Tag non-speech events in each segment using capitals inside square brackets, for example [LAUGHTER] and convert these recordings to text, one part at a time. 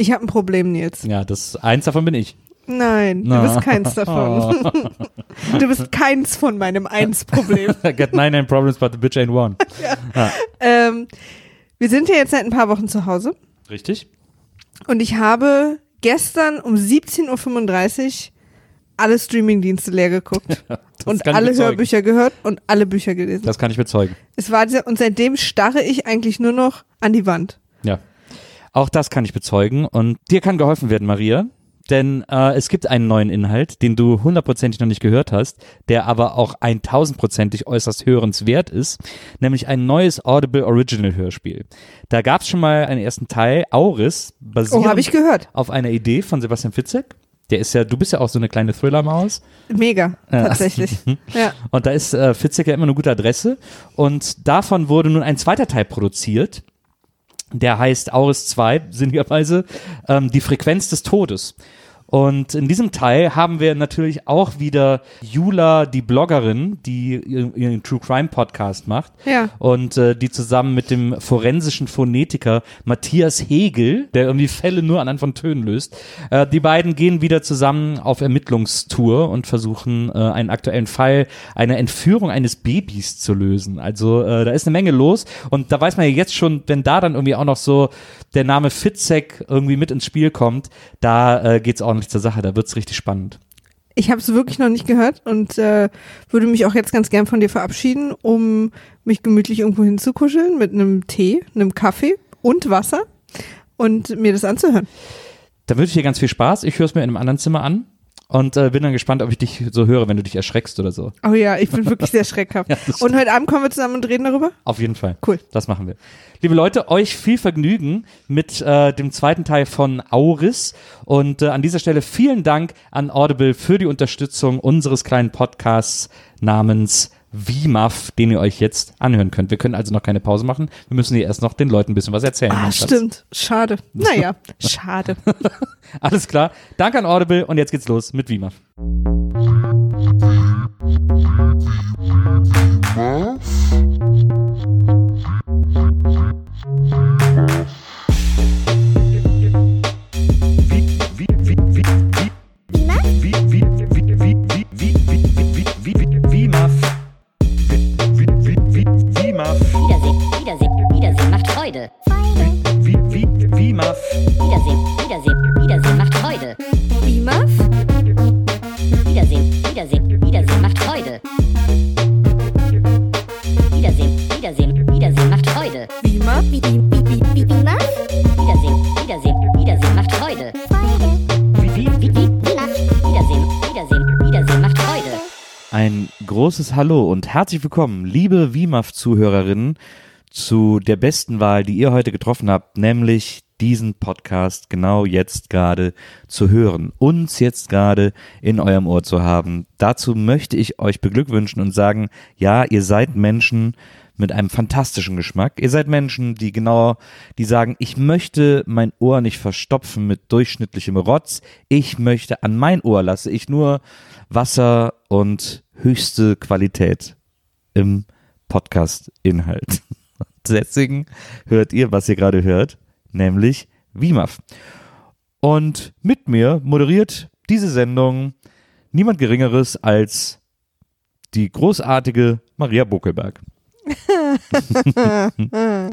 Ich habe ein Problem, Nils. Ja, das eins davon bin ich. Nein, du bist keins davon. [LAUGHS] du bist keins von meinem Eins-Problem. [LAUGHS] I got 99 problems, but the bitch ain't one. [LAUGHS] ähm, wir sind ja jetzt seit ein paar Wochen zu Hause Richtig? und ich habe gestern um 17.35 Uhr alle Streamingdienste leer geguckt und alle. Hörbücher gehört und alle Bücher gelesen. Das kann ich bezeugen. es war und seitdem starre ich eigentlich nur noch an die Wand. Ja. Auch das kann ich bezeugen. Und dir kann geholfen werden, Maria. Denn äh, es gibt einen neuen Inhalt, den du hundertprozentig noch nicht gehört hast, der aber auch eintausendprozentig äußerst hörenswert ist, nämlich ein neues Audible Original Hörspiel. Da gab es schon mal einen ersten Teil, Auris, Oh, basierend habe ich gehört. auf einer Idee von Sebastian Fitzek. Der ist ja, du bist ja auch so eine kleine Thriller-Maus. Mega, tatsächlich. [LAUGHS] ja. Und da ist äh, Fitzek ja immer eine gute Adresse. Und davon wurde nun ein zweiter Teil produziert. Der heißt Auris 2, sinnigerweise, ähm, die Frequenz des Todes. Und in diesem Teil haben wir natürlich auch wieder Jula, die Bloggerin, die ihren, True Crime Podcast macht. Ja. Und äh, die zusammen mit dem forensischen Phonetiker Matthias Hegel, der irgendwie Fälle nur anhand von Tönen löst, äh, die beiden gehen wieder zusammen auf Ermittlungstour und versuchen äh, einen aktuellen Fall einer Entführung eines Babys zu lösen. Also äh, da ist eine Menge los und da weiß man ja jetzt schon, wenn da dann irgendwie auch noch so der Name Fitzek irgendwie mit ins Spiel kommt, da äh, geht's ordentlich zur Sache, da wird's richtig spannend. Ich habe es wirklich noch nicht gehört und äh, würde mich auch jetzt ganz gern von dir verabschieden, um mich gemütlich irgendwo hinzukuscheln mit einem Tee, einem Kaffee und Wasser und mir das anzuhören. Da wünsche ich dir ganz viel Spaß. Ich höre es mir in einem anderen Zimmer an und äh, bin dann gespannt, ob ich dich so höre, wenn du dich erschreckst oder so. Oh ja, ich bin wirklich sehr [LAUGHS] schreckhaft. Ja, und heute Abend kommen wir zusammen und reden darüber? Auf jeden Fall. Cool. Das machen wir. Liebe Leute, euch viel Vergnügen mit äh, dem zweiten Teil von Auris. Und äh, an dieser Stelle vielen Dank an Audible für die Unterstützung unseres kleinen Podcasts namens VMAF, den ihr euch jetzt anhören könnt. Wir können also noch keine Pause machen. Wir müssen hier erst noch den Leuten ein bisschen was erzählen. Ah, stimmt. Schade. [LAUGHS] Naja, schade. [LAUGHS] Alles klar. Danke an Audible und jetzt geht's los mit VMAF. Wiedersehen, großes Hallo und herzlich willkommen, liebe WIMAF-Zuhörerinnen, zu der besten Wahl, die ihr heute getroffen habt, nämlich diesen Podcast genau jetzt gerade zu hören, uns jetzt gerade in eurem Ohr zu haben. Dazu möchte ich euch beglückwünschen und sagen, ja, ihr seid Menschen mit einem fantastischen Geschmack. Ihr seid Menschen, die genau, die sagen, ich möchte mein Ohr nicht verstopfen mit durchschnittlichem Rotz. Ich möchte an mein Ohr lasse ich nur Wasser und höchste Qualität im Podcast-Inhalt. [LAUGHS] Deswegen hört ihr, was ihr gerade hört, nämlich WIMAF. Und mit mir moderiert diese Sendung niemand Geringeres als die großartige Maria Buckelberg. [LAUGHS]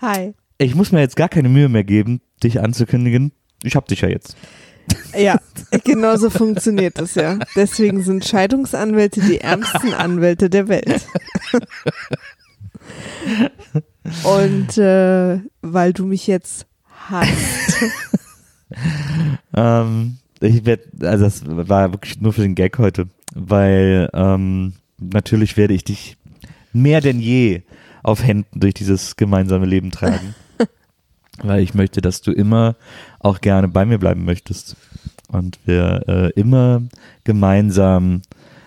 Hi. Ich muss mir jetzt gar keine Mühe mehr geben, dich anzukündigen. Ich hab dich ja jetzt. Ja, genau so funktioniert das ja. Deswegen sind Scheidungsanwälte die ärmsten Anwälte der Welt. Und äh, weil du mich jetzt hast. [LAUGHS] Ähm, ich werde, also das war wirklich nur für den Gag heute, weil ähm, natürlich werde ich dich mehr denn je auf Händen durch dieses gemeinsame Leben tragen. Weil ich möchte, dass du immer auch gerne bei mir bleiben möchtest. Und wir äh, immer gemeinsam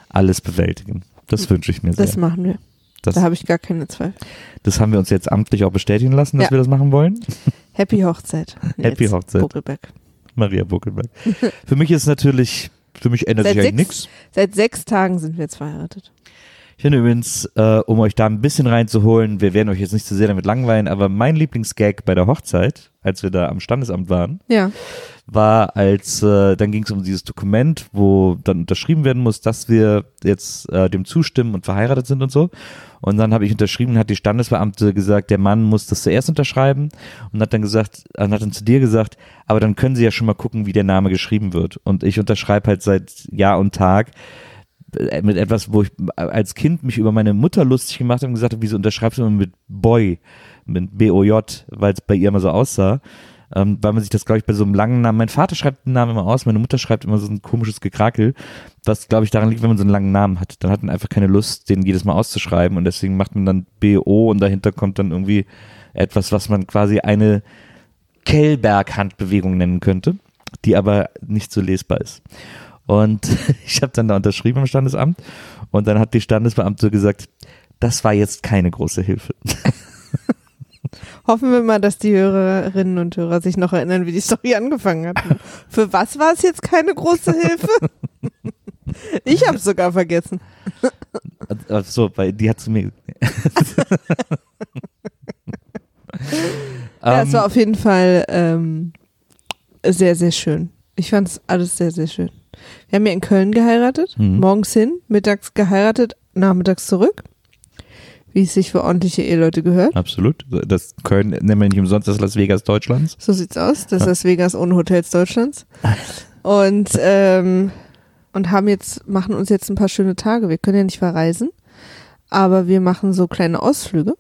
alles bewältigen. Das wünsche ich mir sehr. Das machen wir. Das, Da habe ich gar keine Zweifel. das haben wir uns jetzt amtlich auch bestätigen lassen, dass Ja. wir das machen wollen. [LAUGHS] Happy Hochzeit. Happy Nils Hochzeit. Buckelberg. Maria Buckelberg. [LAUGHS] Für mich ist natürlich, für mich ändert Seit sich eigentlich nichts. seit sechs Tagen sind wir jetzt verheiratet. Ich finde übrigens, äh, um euch da ein bisschen reinzuholen, wir werden euch jetzt nicht zu sehr damit langweilen, aber mein Lieblingsgag bei der Hochzeit, als wir da am Standesamt waren, Ja. war, als äh, dann ging es um dieses Dokument, wo dann unterschrieben werden muss, dass wir jetzt äh, dem zustimmen und verheiratet sind und so. Und dann habe ich unterschrieben, hat die Standesbeamte gesagt, der Mann muss das zuerst unterschreiben und hat dann gesagt, äh, hat dann zu dir gesagt, aber dann können Sie ja schon mal gucken, wie der Name geschrieben wird. Und ich unterschreibe halt seit Jahr und Tag mit etwas, wo ich als Kind mich über meine Mutter lustig gemacht habe und gesagt habe, wieso unterschreibst du immer mit Boy, mit B-O-J, weil es bei ihr immer so aussah. Ähm, weil man sich das, glaube ich, bei so einem langen Namen, mein Vater schreibt den Namen immer aus, meine Mutter schreibt immer so ein komisches Gekrakel, was, glaube ich, daran liegt, wenn man so einen langen Namen hat. Dann hat man einfach keine Lust, den jedes Mal auszuschreiben und deswegen macht man dann B-O und dahinter kommt dann irgendwie etwas, was man quasi eine Kellberg-Handbewegung nennen könnte, die aber nicht so lesbar ist. Und [LAUGHS] ich habe dann da unterschrieben im Standesamt und dann hat die Standesbeamte gesagt, das war jetzt keine große Hilfe. Hoffen wir mal, dass die Hörerinnen und Hörer sich noch erinnern, wie die Story angefangen hat. [LAUGHS] Für was war es jetzt keine große Hilfe? [LAUGHS] Ich habe sogar vergessen. So, weil die hat zu mir. ja, es Ähm, war auf jeden Fall ähm, sehr, sehr schön. Ich fand es alles sehr, sehr schön. Wir haben ja in Köln geheiratet, Mhm. morgens hin, mittags geheiratet, nachmittags zurück. Wie es sich für ordentliche Eheleute gehört. Absolut. Das Köln nennen wir nicht umsonst das Las Vegas Deutschlands. So sieht's aus. Das ist Ja. Las Vegas ohne Hotels Deutschlands. Und, ähm, und haben jetzt, machen uns jetzt ein paar schöne Tage. Wir können ja nicht verreisen, aber wir machen so kleine Ausflüge.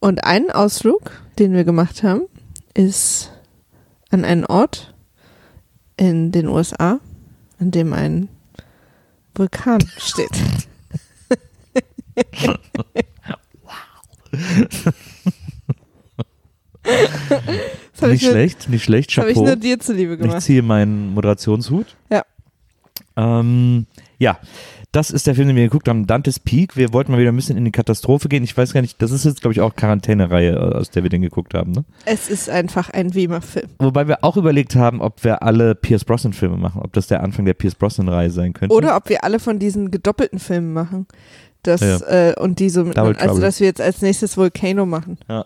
Und einen Ausflug, den wir gemacht haben, ist an einen Ort in den USA, an dem ein Vulkan steht. [LAUGHS] Hab Nicht ich nur- schlecht, nicht schlecht. Habe ich nur dir zuliebe Ich gemacht. ziehe meinen Moderationshut. Ja. Ähm, ja, das ist der Film, den wir geguckt haben, Dante's Peak. Wir wollten mal wieder ein bisschen in die Katastrophe gehen. Ich weiß gar nicht, das ist jetzt, glaube ich, auch Quarantäne-Reihe, äh, aus der wir den geguckt haben. Ne? Es ist einfach ein Wemer-Film. Wobei wir auch überlegt haben, ob wir alle Pierce Brosnan-Filme machen, ob das der Anfang der Pierce Brosnan-Reihe sein könnte. Oder ob wir alle von diesen gedoppelten Filmen machen. Das, Ja. äh, und die so mit, Double also Trouble. dass wir jetzt als nächstes Volcano machen. Ja.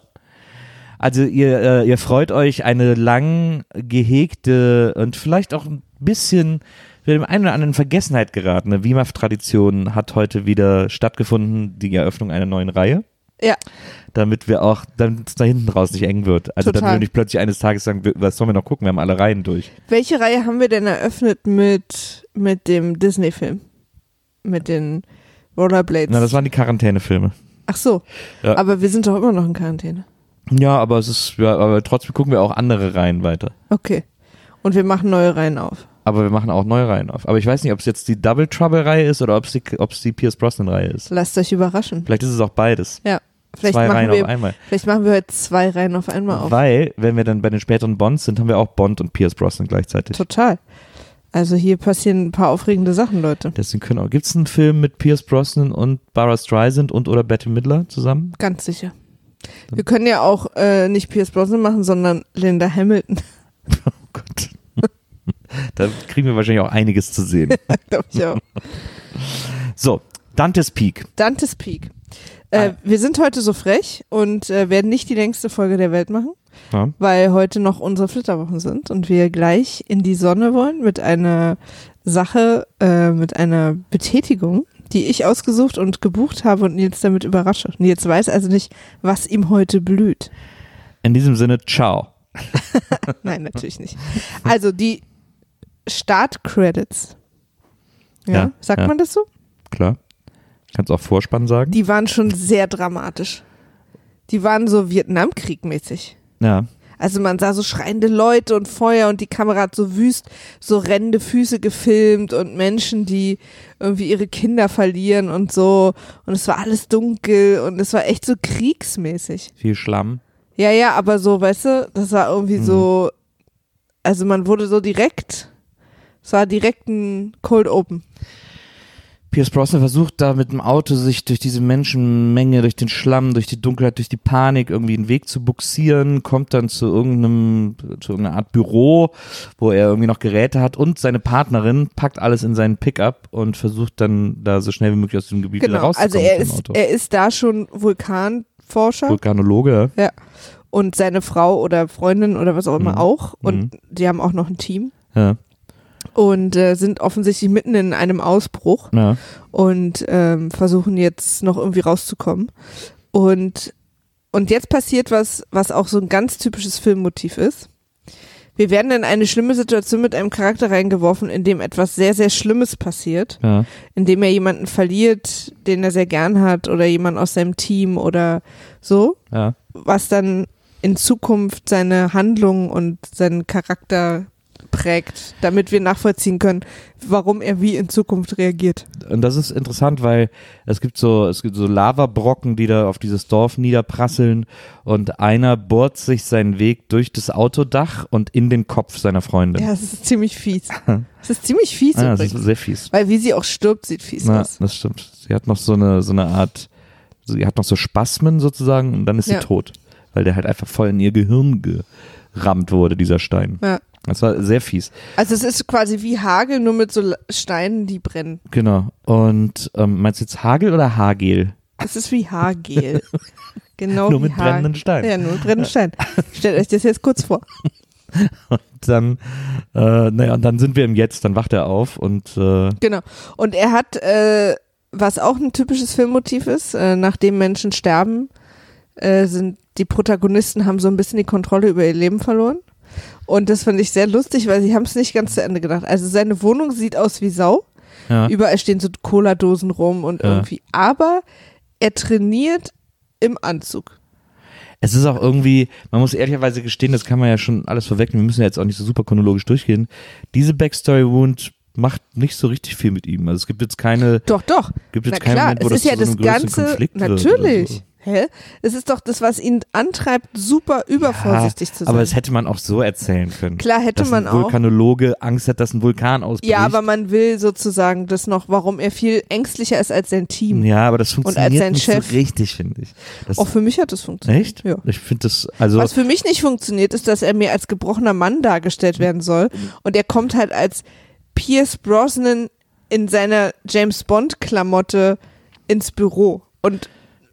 Also ihr, äh, ihr freut euch, eine lang gehegte und vielleicht auch ein bisschen für dem einen oder anderen in Vergessenheit geratene WIMAF-Tradition hat heute wieder stattgefunden, die Eröffnung einer neuen Reihe. Ja. Damit wir auch, damit es da hinten raus nicht eng wird. Also damit Total. wir nicht plötzlich eines Tages sagen, was sollen wir noch gucken, wir haben alle Reihen durch. Welche Reihe haben wir denn eröffnet mit, mit dem Disney-Film? Mit den Rollerblades? Na, das waren die Quarantänefilme. Ach so. Ja. Aber wir sind doch immer noch in Quarantäne. Ja, aber es ist, ja, aber trotzdem gucken wir auch andere Reihen weiter. Okay. Und wir machen neue Reihen auf. Aber wir machen auch neue Reihen auf. Aber ich weiß nicht, ob es jetzt die Double Trouble-Reihe ist oder ob es die, ob es die Pierce Brosnan-Reihe ist. Lasst euch überraschen. Vielleicht ist es auch beides. Vielleicht Zwei machen, Reihen wir, auf einmal. vielleicht machen wir heute zwei Reihen auf einmal auf. Weil, wenn wir dann bei den späteren Bonds sind, haben wir auch Bond und Pierce Brosnan gleichzeitig. Total. Also hier passieren ein paar aufregende Sachen, Leute. Deswegen können auch. Gibt es einen Film mit Pierce Brosnan und Barbara Streisand und oder Betty Midler zusammen? Ganz sicher. Wir können ja auch äh, nicht Pierce Brosnan machen, sondern Linda Hamilton, [LAUGHS] Oh Gott. Da kriegen wir wahrscheinlich auch einiges zu sehen. [LAUGHS] glaube ich auch. So, Dante's Peak. Dante's Peak. Äh, Ah. Wir sind heute so frech und äh, werden nicht die längste Folge der Welt machen, Ja. weil heute noch unsere Flitterwochen sind und wir gleich in die Sonne wollen mit einer Sache, äh, mit einer Betätigung, die ich ausgesucht und gebucht habe und Nils damit überrasche. Nils weiß also nicht, was ihm heute blüht. In diesem Sinne, ciao. [LAUGHS] Nein, natürlich nicht. Also die Startcredits. Ja, Ja, sagt ja. man das so? Klar. Kannst auch Vorspann sagen? Die waren schon sehr dramatisch. Die waren so Vietnamkrieg-mäßig. ja. Also man sah so schreiende Leute und Feuer und die Kamera hat so wüst, so rennende Füße gefilmt und Menschen, die irgendwie ihre Kinder verlieren und so. Und es war alles dunkel und es war echt so kriegsmäßig. Viel Schlamm. Ja, ja, aber so, weißt du, das war irgendwie Mhm. so, also man wurde so direkt, es war direkt ein Cold Open. Pierce Brosnan versucht da mit dem Auto sich durch diese Menschenmenge, durch den Schlamm, durch die Dunkelheit, durch die Panik irgendwie einen Weg zu buxieren, kommt dann zu irgendeinem, zu irgendeiner Art Büro, wo er irgendwie noch Geräte hat und seine Partnerin packt alles in seinen Pickup und versucht dann da so schnell wie möglich aus dem Gebiet wieder Genau, rauszukommen. also er ist, er ist da schon Vulkanforscher Vulkanologe. ja. und seine Frau oder Freundin oder was auch immer Mhm. auch und Mhm. die haben auch noch ein Team Ja, und äh, sind offensichtlich mitten in einem Ausbruch ja. und ähm, versuchen jetzt noch irgendwie rauszukommen. Und, und jetzt passiert was, was auch so ein ganz typisches Filmmotiv ist. Wir werden in eine schlimme Situation mit einem Charakter reingeworfen, in dem etwas sehr, sehr Schlimmes passiert, ja. in dem er jemanden verliert, den er sehr gern hat oder jemand aus seinem Team oder so, ja. was dann in Zukunft seine Handlung und seinen Charakter prägt, damit wir nachvollziehen können, warum er wie in Zukunft reagiert. Und das ist interessant, weil es gibt so, es gibt so Lavabrocken, die da auf dieses Dorf niederprasseln und einer bohrt sich seinen Weg durch das Autodach und in den Kopf seiner Freundin. Ja, es ist ziemlich fies. [LAUGHS] Es ist ziemlich fies ah, das ist sehr fies. Weil wie sie auch stirbt, sieht fies Ja, aus. das stimmt. Sie hat noch so eine, so eine Art, sie hat noch so Spasmen sozusagen und dann ist Ja. sie tot. Weil der halt einfach voll in ihr Gehirn gerammt wurde, dieser Stein. Ja. Das war sehr fies. Also es ist quasi wie Hagel, nur mit so Steinen, die brennen. Genau. Und ähm, meinst du jetzt Hagel oder Hagel? Es ist wie Haargel. [LAUGHS] genau Nur wie mit brennenden Hagel. Steinen. Ja, nur mit brennenden Steinen. [LAUGHS] Stellt euch das jetzt kurz vor. Dann, äh, naja, und dann sind wir im Jetzt, dann wacht er auf und äh, Genau. Und er hat, äh, was auch ein typisches Filmmotiv ist, äh, nachdem Menschen sterben, äh, sind die Protagonisten haben so ein bisschen die Kontrolle über ihr Leben verloren. Und das fand ich sehr lustig, weil sie haben es nicht ganz zu Ende gedacht. Also seine Wohnung sieht aus wie Sau. ja. Überall stehen so Cola-Dosen rum und Ja. irgendwie. Aber er trainiert im Anzug. Es ist auch irgendwie, man muss ehrlicherweise gestehen, das kann man ja schon alles vorwegnehmen, wir müssen ja jetzt auch nicht so super chronologisch durchgehen. Diese Backstory Wound macht nicht so richtig viel mit ihm. Also es gibt jetzt keine, Doch, doch. gibt Na jetzt keinen klar, Moment, wo es das ist ja so das Ganze. Natürlich. so. Hä? Es ist doch das, was ihn antreibt, super übervorsichtig zu sein. Aber das hätte man auch so erzählen können. Klar hätte man auch. Vulkanologe Angst hat, dass ein Vulkan ausbricht. Ja, aber man will sozusagen das noch, warum er viel ängstlicher ist als sein Team. Ja, aber das als funktioniert sein nicht Chef. so richtig, finde ich. Das, Auch für mich hat das funktioniert. echt? Ja. Ich finde das, also, Was für mich nicht funktioniert, ist, dass er mir als gebrochener Mann dargestellt werden soll. Und er kommt halt als Pierce Brosnan in seiner James Bond Klamotte ins Büro und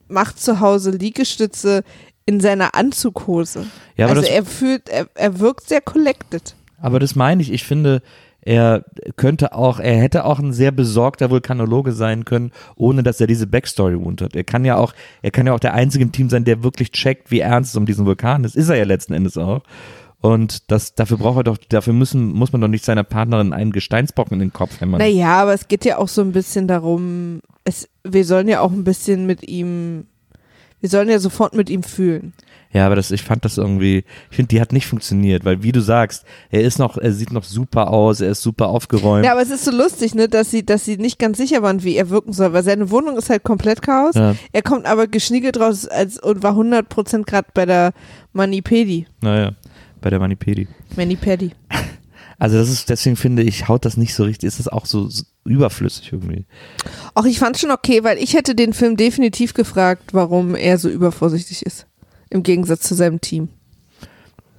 macht zu Hause Liegestütze in seiner Anzughose. Ja, aber also er fühlt, er, er wirkt sehr collected. aber das meine ich. Ich finde, er könnte auch, er hätte auch ein sehr besorgter Vulkanologe sein können, ohne dass er diese Backstory Wound hat. Er kann ja auch, er kann ja auch der einzige im Team sein, der wirklich checkt, wie ernst es um diesen Vulkan ist. Ist er ja letzten Endes auch. Und das, dafür braucht er doch, dafür müssen, muss man doch nicht seiner Partnerin einen Gesteinsbrocken in den Kopf hämmern. Naja, aber es geht ja auch so ein bisschen darum, es, wir sollen ja auch ein bisschen mit ihm, wir sollen ja sofort mit ihm fühlen. Ja, aber das, ich fand das irgendwie, ich finde, die hat nicht funktioniert, weil wie du sagst, er ist noch, er sieht noch super aus, er ist super aufgeräumt. Ja, aber es ist so lustig, ne, dass sie, dass sie nicht ganz sicher waren, wie er wirken soll, weil seine Wohnung ist halt komplett Chaos. Ja. Er kommt aber geschniegelt raus als, und war 100% gerade bei der Manipedi. Naja, bei der Manipedi. Manipedi. [LAUGHS] Also das ist, deswegen finde ich, haut das nicht so richtig, ist das auch so, so überflüssig irgendwie. Auch ich fand schon okay, weil ich hätte den Film definitiv gefragt, warum er so übervorsichtig ist. Im Gegensatz zu seinem Team.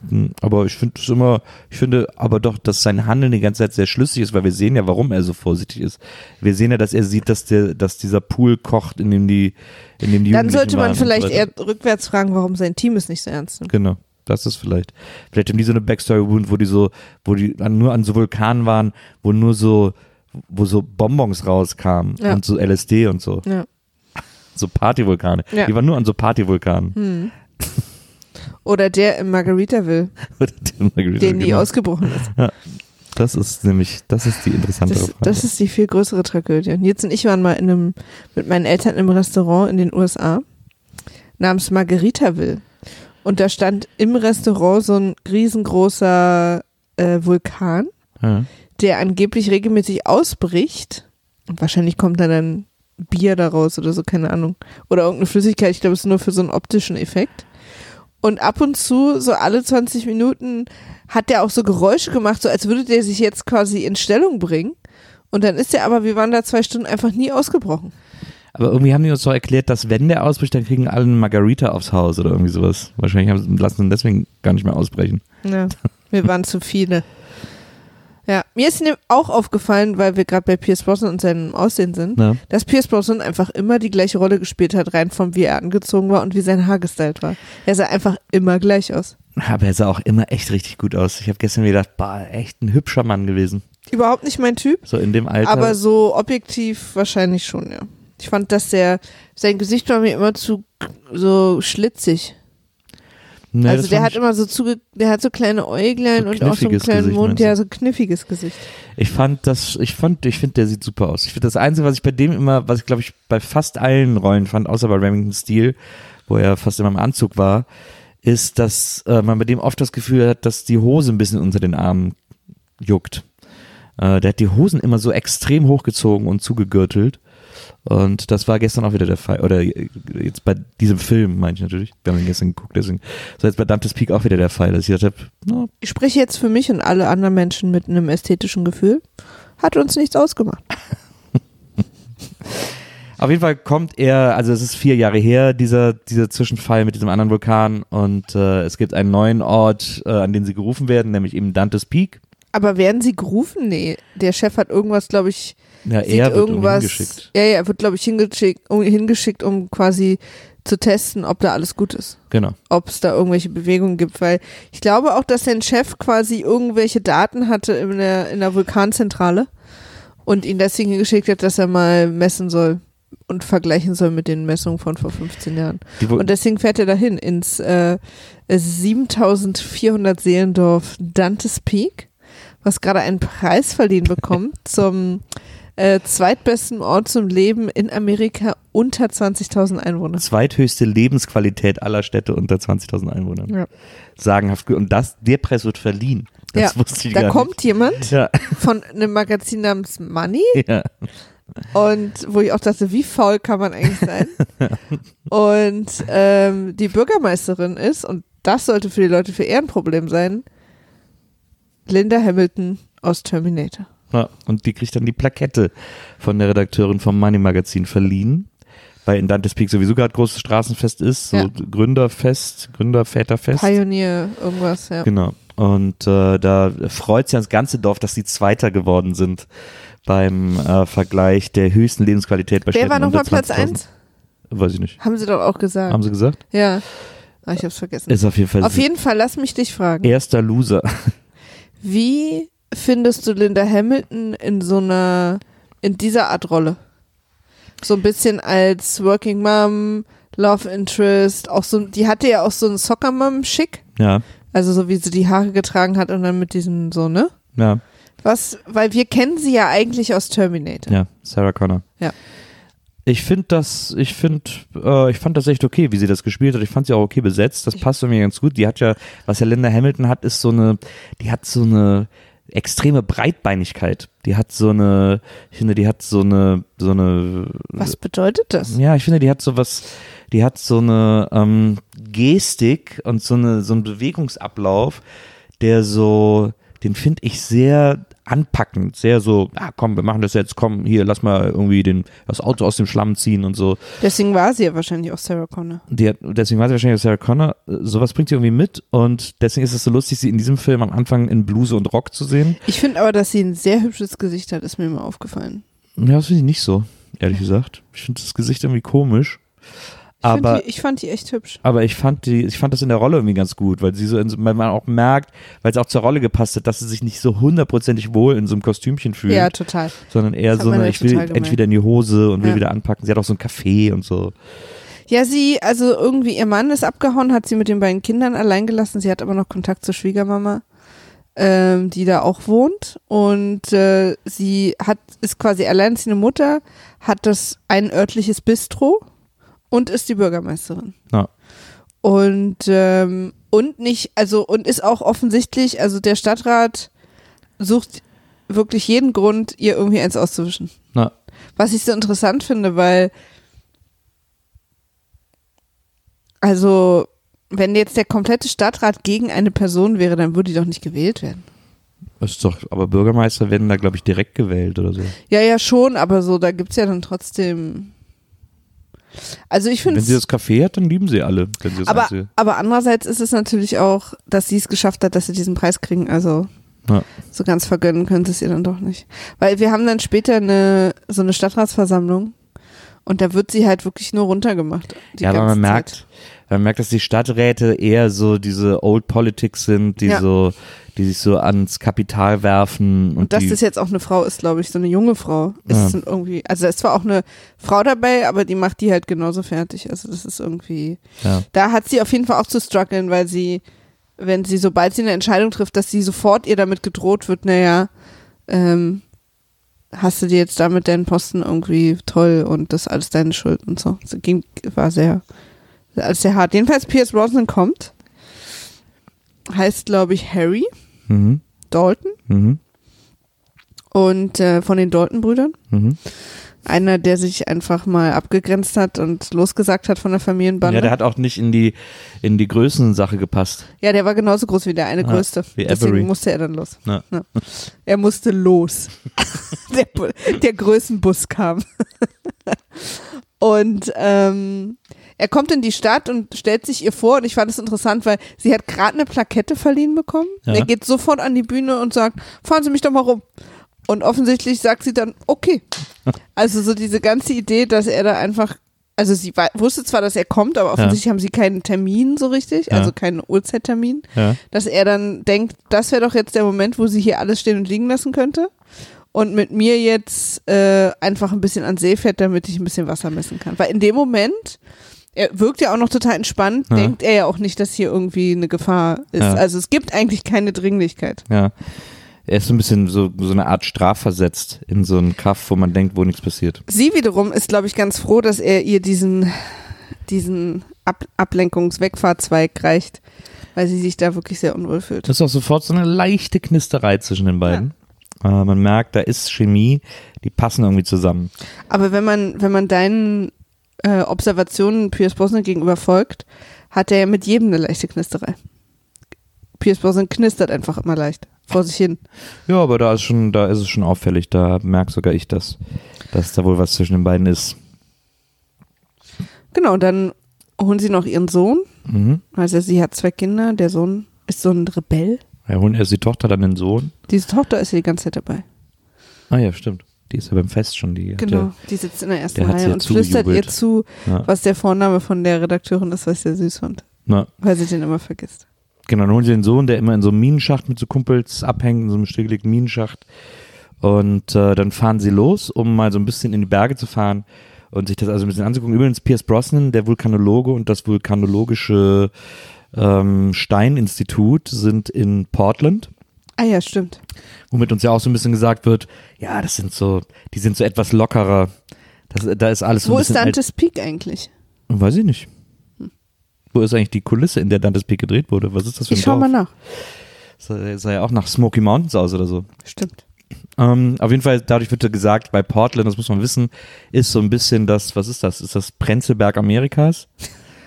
Hm, Aber ich finde es immer, ich finde aber doch, dass sein Handeln die ganze Zeit sehr schlüssig ist, weil wir sehen ja, warum er so vorsichtig ist. Wir sehen ja, dass er sieht, dass der, dass dieser Pool kocht, in dem die, in dem die Dann sollte man so vielleicht weiter. eher rückwärts fragen, warum sein Team es nicht so ernst nimmt. Genau. Das ist vielleicht. Vielleicht haben die so eine Backstory Wound, wo die so, wo die an, nur an so Vulkanen waren, wo nur so, wo so Bonbons rauskamen Ja. und so LSD und so. Ja. [LAUGHS] So Partyvulkane. Ja. Die waren nur an so Partyvulkanen. Hm. Oder der in Margaritaville, [LAUGHS] Oder die Margarita, den nie genau. ausgebrochen ist. Das ist nämlich, das ist die interessantere Das, Frage. das ist die viel größere Tragödie. Und jetzt und ich waren mal in einem, mit meinen Eltern im Restaurant in den USA namens Margaritaville. Und da stand im Restaurant so ein riesengroßer äh, Vulkan, ja. der angeblich regelmäßig ausbricht. Und wahrscheinlich kommt dann ein Bier daraus oder so, keine Ahnung. Oder irgendeine Flüssigkeit. Ich glaube, es ist nur für so einen optischen Effekt. Und ab und zu, so alle 20 Minuten, hat der auch so Geräusche gemacht, so als würde der sich jetzt quasi in Stellung bringen Und dann ist er aber, wir waren da zwei Stunden einfach nie ausgebrochen. Aber irgendwie haben die uns doch erklärt, dass wenn der ausbricht, dann kriegen alle eine Margarita aufs Haus oder irgendwie sowas. Wahrscheinlich haben, lassen sie ihn deswegen gar nicht mehr ausbrechen. Ja, wir waren zu viele. Ja, mir ist auch aufgefallen, weil wir gerade bei Pierce Brosnan und seinem Aussehen sind, Ja. dass Pierce Brosnan einfach immer die gleiche Rolle gespielt hat, rein von wie er angezogen war und wie sein Haar gestylt war. Er sah einfach immer gleich aus. Aber er sah auch immer echt richtig gut aus. Ich habe gestern wieder gedacht, boah, echt ein hübscher Mann gewesen. Überhaupt nicht mein Typ, So in dem Alter. aber so objektiv wahrscheinlich schon, ja. Ich fand, dass der, sein Gesicht war mir immer zu so schlitzig. Nee, also der hat immer so zuge, der hat so kleine Äuglein So und auch so einen kleinen Gesicht, Mund, ja, so kniffiges Gesicht. ich fand das, ich fand, ich finde, der sieht super aus. Ich finde das Einzige, was ich bei dem immer, was ich glaube ich bei fast allen Rollen fand, außer bei Remington Steel, wo er fast immer im Anzug war, ist, dass äh, man bei dem oft das Gefühl hat, dass die Hose ein bisschen unter den Armen juckt. Äh, der hat die Hosen immer so extrem hochgezogen und zugegürtelt. Und das war gestern auch wieder der Fall. Oder jetzt bei diesem Film, meine ich natürlich. Wir haben ihn gestern geguckt, deswegen. So jetzt bei Dante's Peak auch wieder der Fall, dass ich gedacht habe, na, Ich spreche jetzt für mich und alle anderen Menschen mit einem ästhetischen Gefühl. Hat uns nichts ausgemacht. [LAUGHS] Auf jeden Fall kommt er, also es ist vier Jahre her, dieser, dieser Zwischenfall mit diesem anderen Vulkan und äh, es gibt einen neuen Ort, äh, an den sie gerufen werden, nämlich eben Dante's Peak. Aber werden sie gerufen? Nee, der Chef hat irgendwas, glaube ich, Ja, sieht er wird irgendwas. hingeschickt. Ja, ja, er wird, glaube ich, hingeschickt um, hingeschickt, um quasi zu testen, ob da alles gut ist. Genau. Ob es da irgendwelche Bewegungen gibt, weil ich glaube auch, dass sein Chef quasi irgendwelche Daten hatte in der, in der Vulkanzentrale und ihn deswegen hingeschickt hat, dass er mal messen soll und vergleichen soll mit den Messungen von vor 15 Jahren. Und deswegen fährt er dahin ins äh, 7400 Seelendorf Dantes Peak, was gerade einen Preis verliehen bekommt [LAUGHS] zum äh, zweitbesten Ort zum Leben in Amerika unter 20.000 Einwohner. zweithöchste Lebensqualität aller Städte unter 20.000 Einwohnern. Ja. Sagenhaft. Und das, der Preis wird verliehen. Das Ja, wusste ich Da gar kommt jemand nicht. [LAUGHS] Ja, von einem Magazin namens Money ja. und wo ich auch dachte, wie faul kann man eigentlich sein? [LAUGHS] und ähm, die Bürgermeisterin ist, und das sollte für die Leute für eher ein Problem sein, Linda Hamilton aus Terminator. Ja. Und die kriegt dann die Plakette von der Redakteurin vom Money Magazin verliehen. Weil in Dante's Peak sowieso gerade großes Straßenfest ist, so Ja. Gründerfest, Gründerväterfest. Pioneer, irgendwas, ja. Genau. Und äh, da freut sich das ganze Dorf, dass sie Zweiter geworden sind beim äh, Vergleich der höchsten Lebensqualität bei Wer Städten war nochmal Platz 20.000. 1? Weiß ich nicht. Haben sie doch auch gesagt. Haben sie gesagt? ja. Ah, ich hab's vergessen. Ist auf jeden Fall Auf jeden Fall, lass mich dich fragen. erster Loser. Wie findest du Linda Hamilton in so einer, in dieser Art Rolle? So ein bisschen als Working Mom, Love Interest, auch so, die hatte ja auch so einen Soccer Mom Schick. Ja, Also so wie sie die Haare getragen hat und dann mit diesem so, ne? ja, Was, weil wir kennen sie ja eigentlich aus Terminator. ja, Sarah Connor. Ja. Ich finde das, ich finde, äh, ich fand das echt okay, wie sie das gespielt hat. Ich fand sie auch okay besetzt. Das passt mir ganz gut. Die hat ja, was ja Linda Hamilton hat, ist so eine, die hat so eine extreme Breitbeinigkeit. Die hat so eine, ich finde, die hat so eine, so eine, Was bedeutet das? Ja, ich finde, die hat so was, die hat so eine ähm, Gestik und so, eine, so einen Bewegungsablauf, der so, den finde ich sehr anpackend, sehr so, ah komm, wir machen das jetzt, komm, hier, lass mal irgendwie den, das Auto aus dem Schlamm ziehen und so. Deswegen war sie ja wahrscheinlich auch Sarah Connor. Die hat, deswegen war sie wahrscheinlich Sarah Connor, äh, sowas bringt sie irgendwie mit und deswegen ist es so lustig, sie in diesem Film am Anfang in Bluse und Rock zu sehen. Ich finde aber, dass sie ein sehr hübsches Gesicht hat, ist mir immer aufgefallen. Ja, das finde ich nicht so, ehrlich gesagt. Ich finde das Gesicht irgendwie komisch. Ich, Aber die, ich fand die echt hübsch. Aber ich fand die, ich fand das in der Rolle irgendwie ganz gut, weil sie so, in, weil man auch merkt, weil es auch zur Rolle gepasst hat, dass sie sich nicht so hundertprozentig wohl in so einem Kostümchen fühlt, Ja, total. sondern eher Das so, eine, ich will gemerkt. entweder in die Hose und will Ja. wieder anpacken. Sie hat auch so ein Café und so. Ja, sie, also irgendwie, ihr Mann ist abgehauen, hat sie mit den beiden Kindern allein gelassen. Sie hat aber noch Kontakt zur Schwiegermama, ähm, die da auch wohnt. Und äh, sie hat, ist quasi alleinerziehende Mutter, hat das ein örtliches Bistro und ist die Bürgermeisterin. Ja. Und, ähm, und nicht, also, und ist auch offensichtlich, also der Stadtrat sucht wirklich jeden Grund, ihr irgendwie eins auszuwischen. Na, Was ich so interessant finde, weil also wenn jetzt der komplette Stadtrat gegen eine Person wäre, dann würde die doch nicht gewählt werden. Das ist doch, aber Bürgermeister werden da, glaube ich, direkt gewählt oder so. Ja, ja, schon, aber so, da gibt's ja dann trotzdem. Also ich finde Wenn sie das Café hat, dann lieben sie alle. Wenn sie das aber, Einzige- aber andererseits ist es natürlich auch, dass sie es geschafft hat, dass sie diesen Preis kriegen. Also Ja. so ganz vergönnen können sie es ihr dann doch nicht. Weil wir haben dann später eine so eine Stadtratsversammlung und da wird sie halt wirklich nur runtergemacht. Ja, aber man Zeit. merkt, man merkt, dass die Stadträte eher so diese Old Politics sind, die Ja. so, die sich so ans Kapital werfen und, Und dass das jetzt auch eine Frau ist, glaube ich, so eine junge Frau. Ist Ja. irgendwie, also da ist zwar auch eine Frau dabei, aber die macht die halt genauso fertig. Also das ist irgendwie, ja, da hat sie auf jeden Fall auch zu strugglen, weil sie, wenn sie, sobald sie eine Entscheidung trifft, dass sie sofort ihr damit gedroht wird, naja, ähm, hast du dir jetzt damit deinen Posten irgendwie toll und das ist alles deine Schuld und so. Das ging, war sehr, als sehr hart. Jedenfalls Pierce Brosnan kommt, heißt glaube ich Harry mhm, Dalton mhm, und äh, von den Dalton-Brüdern. mhm. Einer, der sich einfach mal abgegrenzt hat und losgesagt hat von der Familienbande. Ja, der hat auch nicht in die, in die Größensache gepasst. Ja, der war genauso groß wie der eine Ja, größte. wie Deswegen Avery. musste er dann los. Ja. Er musste los. [LAUGHS] der, der Größenbus kam. [LAUGHS] und ähm, er kommt in die Stadt und stellt sich ihr vor und ich fand es interessant, weil sie hat gerade eine Plakette verliehen bekommen. Ja. Er geht sofort an die Bühne und sagt, fahren Sie mich doch mal rum. Und offensichtlich sagt sie dann, okay. [LAUGHS] Also so diese ganze Idee, dass er da einfach, also sie wusste zwar, dass er kommt, aber offensichtlich haben sie keinen Termin so richtig, Ja. also keinen Uhrzeittermin Ja. dass er dann denkt, das wäre doch jetzt der Moment, wo sie hier alles stehen und liegen lassen könnte. Und mit mir jetzt äh, einfach ein bisschen an See fährt, damit ich ein bisschen Wasser messen kann. Weil in dem Moment, er wirkt ja auch noch total entspannt, Ja. denkt er ja auch nicht, dass hier irgendwie eine Gefahr ist. Ja. Also es gibt eigentlich keine Dringlichkeit. Ja. Er ist so ein bisschen so, so eine Art strafversetzt in so einen Kaff, wo man denkt, wo nichts passiert. Sie wiederum ist, glaube ich, ganz froh, dass er ihr diesen, diesen Ab Ablenkungswegfahrzweig reicht, weil sie sich da wirklich sehr unwohl fühlt. Das ist auch sofort so eine leichte Knisterei zwischen den beiden. Äh, man merkt, da ist Chemie, die passen irgendwie zusammen. Aber wenn man, wenn man deinen äh, Observationen Pierce Brosnan gegenüber folgt, hat er ja mit jedem eine leichte Knisterei. Pierce Brosnan knistert einfach immer leicht vor sich hin. Ja, aber da ist schon, da ist es schon auffällig. Da merkt sogar ich, dass, dass da wohl was zwischen den beiden ist. Genau, und dann holen sie noch ihren Sohn. Mhm. Also sie hat zwei Kinder. Der Sohn ist so ein Rebell. Ja, holen erst die Tochter, dann den Sohn. Diese Tochter ist ja die ganze Zeit dabei. Ah ja, stimmt. Die ist ja beim Fest schon. Die Genau, die sitzt in der ersten Reihe ja und flüstert ihr zu, Ja. was der Vorname von der Redakteurin ist, was ich sehr süß fand. Na, Weil sie den immer vergisst. genau, dann holen sie den Sohn, der immer in so einem Minenschacht mit so Kumpels abhängt, in so einem stillgelegten Minenschacht. Und äh, dann fahren sie los, um mal so ein bisschen in die Berge zu fahren und sich das also ein bisschen anzugucken. Übrigens Pierce Brosnan, der Vulkanologe und das vulkanologische ähm, Steininstitut sind in Portland. Ah ja, stimmt. womit uns ja auch so ein bisschen gesagt wird, ja, das sind so, die sind so etwas lockerer. Das, da ist alles so Wo ein ist bisschen. Dantes Peak eigentlich? Weiß ich nicht. Wo ist eigentlich die Kulisse, in der Dantes Peak gedreht wurde? Was ist das für ein Ich schau Dorf? mal nach. Sah, sah ja auch nach Smoky Mountains aus oder so. Stimmt. Ähm, auf jeden Fall, dadurch wird gesagt, bei Portland, das muss man wissen, ist so ein bisschen das, was ist das? Ist das Prenzlberg Amerikas?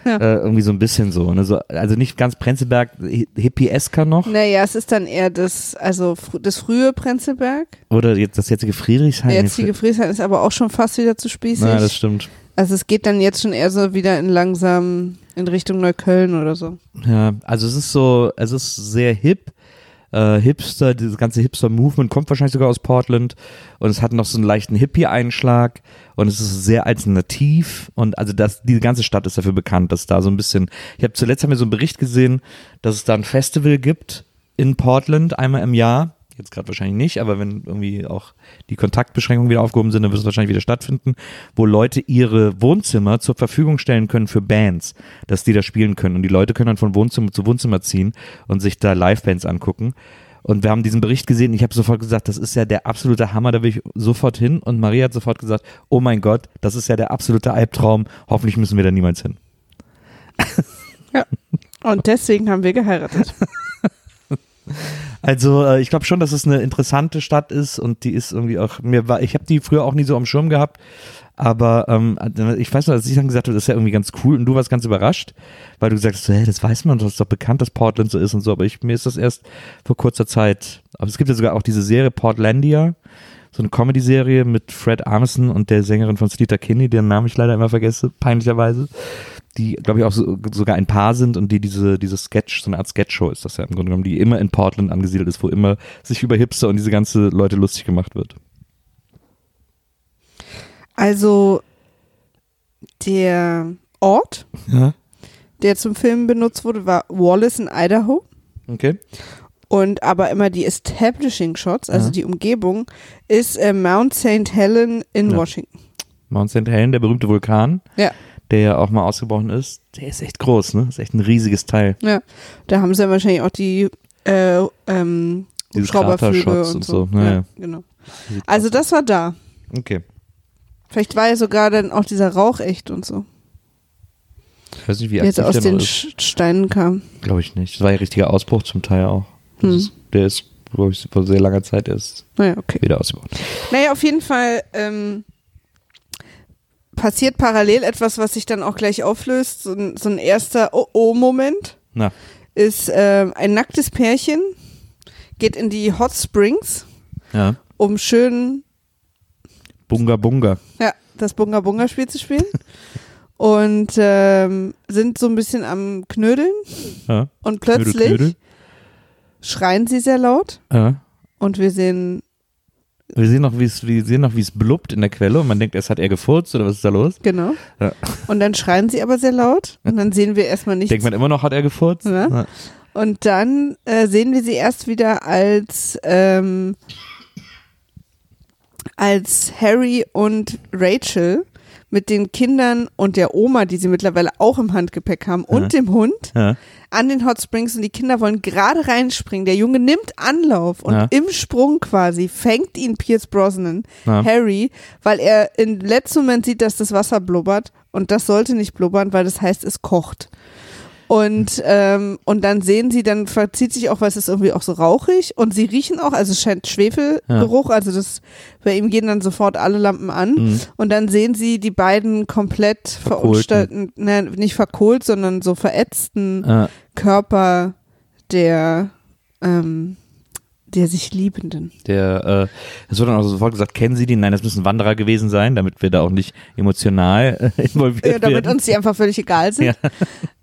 Ja. Äh, irgendwie so ein bisschen so, ne? so. Also nicht ganz Prenzlberg, hi- hippiesker noch. Naja, es ist dann eher das, also fr- das frühe Prenzlberg. Oder jetzt das jetzige Friedrichshain. Der jetzige Friedrichshain ist aber auch schon fast wieder zu spießig. Ja, das stimmt. also es geht dann jetzt schon eher so wieder in langsam in Richtung Neukölln oder so. Ja, also es ist so, es ist sehr hip. Äh, Hipster, dieses ganze Hipster-Movement kommt wahrscheinlich sogar aus Portland. Und es hat noch so einen leichten Hippie-Einschlag. Und es ist sehr alternativ. Und also das, die ganze Stadt ist dafür bekannt, dass da so ein bisschen, ich habe zuletzt haben wir so einen Bericht gesehen, dass es da ein Festival gibt in Portland einmal im Jahr, jetzt gerade wahrscheinlich nicht, aber wenn irgendwie auch die Kontaktbeschränkungen wieder aufgehoben sind, dann wird es wahrscheinlich wieder stattfinden, wo Leute ihre Wohnzimmer zur Verfügung stellen können für Bands, dass die da spielen können. Und die Leute können dann von Wohnzimmer zu Wohnzimmer ziehen und sich da Livebands angucken. Und wir haben diesen Bericht gesehen. Ich habe sofort gesagt, das ist ja der absolute Hammer, da will ich sofort hin. Und Maria hat sofort gesagt, oh mein Gott, das ist ja der absolute Albtraum. Hoffentlich müssen wir da niemals hin. Und deswegen haben wir geheiratet. [LAUGHS] Also äh, ich glaube schon, dass es eine interessante Stadt ist und die ist irgendwie auch mir war ich habe die früher auch nie so am Schirm gehabt, aber ähm, ich weiß noch, als ich dann gesagt habe, das ist ja irgendwie ganz cool und du warst ganz überrascht, weil du gesagt hast, hey, das weiß man, das ist doch bekannt, dass Portland so ist und so, aber ich, mir ist das erst vor kurzer Zeit, aber es gibt ja sogar auch diese Serie Portlandia, so eine Comedy-Serie mit Fred Armisen und der Sängerin von Sleater Kinney, deren Namen ich leider immer vergesse, peinlicherweise, die, glaube ich, auch so, sogar ein Paar sind und die diese, diese Sketch, so eine Art Sketch-Show ist das ja im Grunde genommen, die immer in Portland angesiedelt ist, wo immer sich über Hipster und diese ganze Leute lustig gemacht wird. Also der Ort, Ja. der zum Filmen benutzt wurde, war Wallace in Idaho. Okay. Und aber immer die Establishing Shots, also Ja. die Umgebung, ist äh, Mount St. Helen in Ja. Washington. Mount St. Helen, der berühmte Vulkan, Ja. Der ja auch mal ausgebrochen ist, der ist echt groß, ne? Ist echt ein riesiges Teil. Ja. Da haben sie dann wahrscheinlich auch die äh, ähm, und und so. so, ja, ja. genau. Also das war da. Okay. Vielleicht war ja sogar dann auch dieser Rauch echt und so. Ich weiß nicht, wie Der jetzt aktiv aus den ist. Steinen kam. Glaube ich nicht. Das war ja richtiger Ausbruch zum Teil auch. Hm. ist, der ist, glaube ich, vor sehr langer Zeit erst Naja, okay. wieder ausgebrochen. Naja, auf jeden Fall ähm, passiert parallel etwas, was sich dann auch gleich auflöst. So ein, so ein erster Oh-Oh-Moment ist ähm, ein nacktes Pärchen, geht in die Hot Springs, ja. um schön Bunga Bunga. ja, das Bunga-Bunga-Spiel zu spielen. [LAUGHS] Und ähm, sind so ein bisschen am Knödeln Ja. und Knödel, plötzlich Knödel. schreien sie sehr laut Ja. und wir sehen Wir sehen noch, wie es, wir sehen noch, wie es blubbt in der Quelle und man denkt, erst hat er gefurzt oder was ist da los? Genau. Ja. Und dann schreien sie aber sehr laut und dann sehen wir erstmal nichts. Denkt man immer noch, hat er gefurzt? Ja. Ja. Und dann äh, sehen wir sie erst wieder als ähm, als Harry und Rachel mit den Kindern und der Oma, die sie mittlerweile auch im Handgepäck haben, und Ja. dem Hund Ja. an den Hot Springs und die Kinder wollen gerade reinspringen. Der Junge nimmt Anlauf und Ja. im Sprung quasi fängt ihn Pierce Brosnan. Harry, weil er im letzten Moment sieht, dass das Wasser blubbert und das sollte nicht blubbern, weil das heißt, es kocht. Und, ähm, und dann sehen sie, dann verzieht sich auch, weil es ist irgendwie auch so rauchig und sie riechen auch, also es scheint Schwefelgeruch, also das, bei ihm gehen dann sofort alle Lampen an Mhm. und dann sehen sie die beiden komplett verunstalten, ne, nicht verkohlt, sondern so verätzten Ja. Körper der, ähm, der sich Liebenden. Der, äh, es wurde dann auch sofort gesagt, kennen Sie die? Nein, das müssen Wanderer gewesen sein, damit wir da auch nicht emotional äh, [LAUGHS] involviert Ja, damit werden. uns die einfach völlig egal sind. Ja.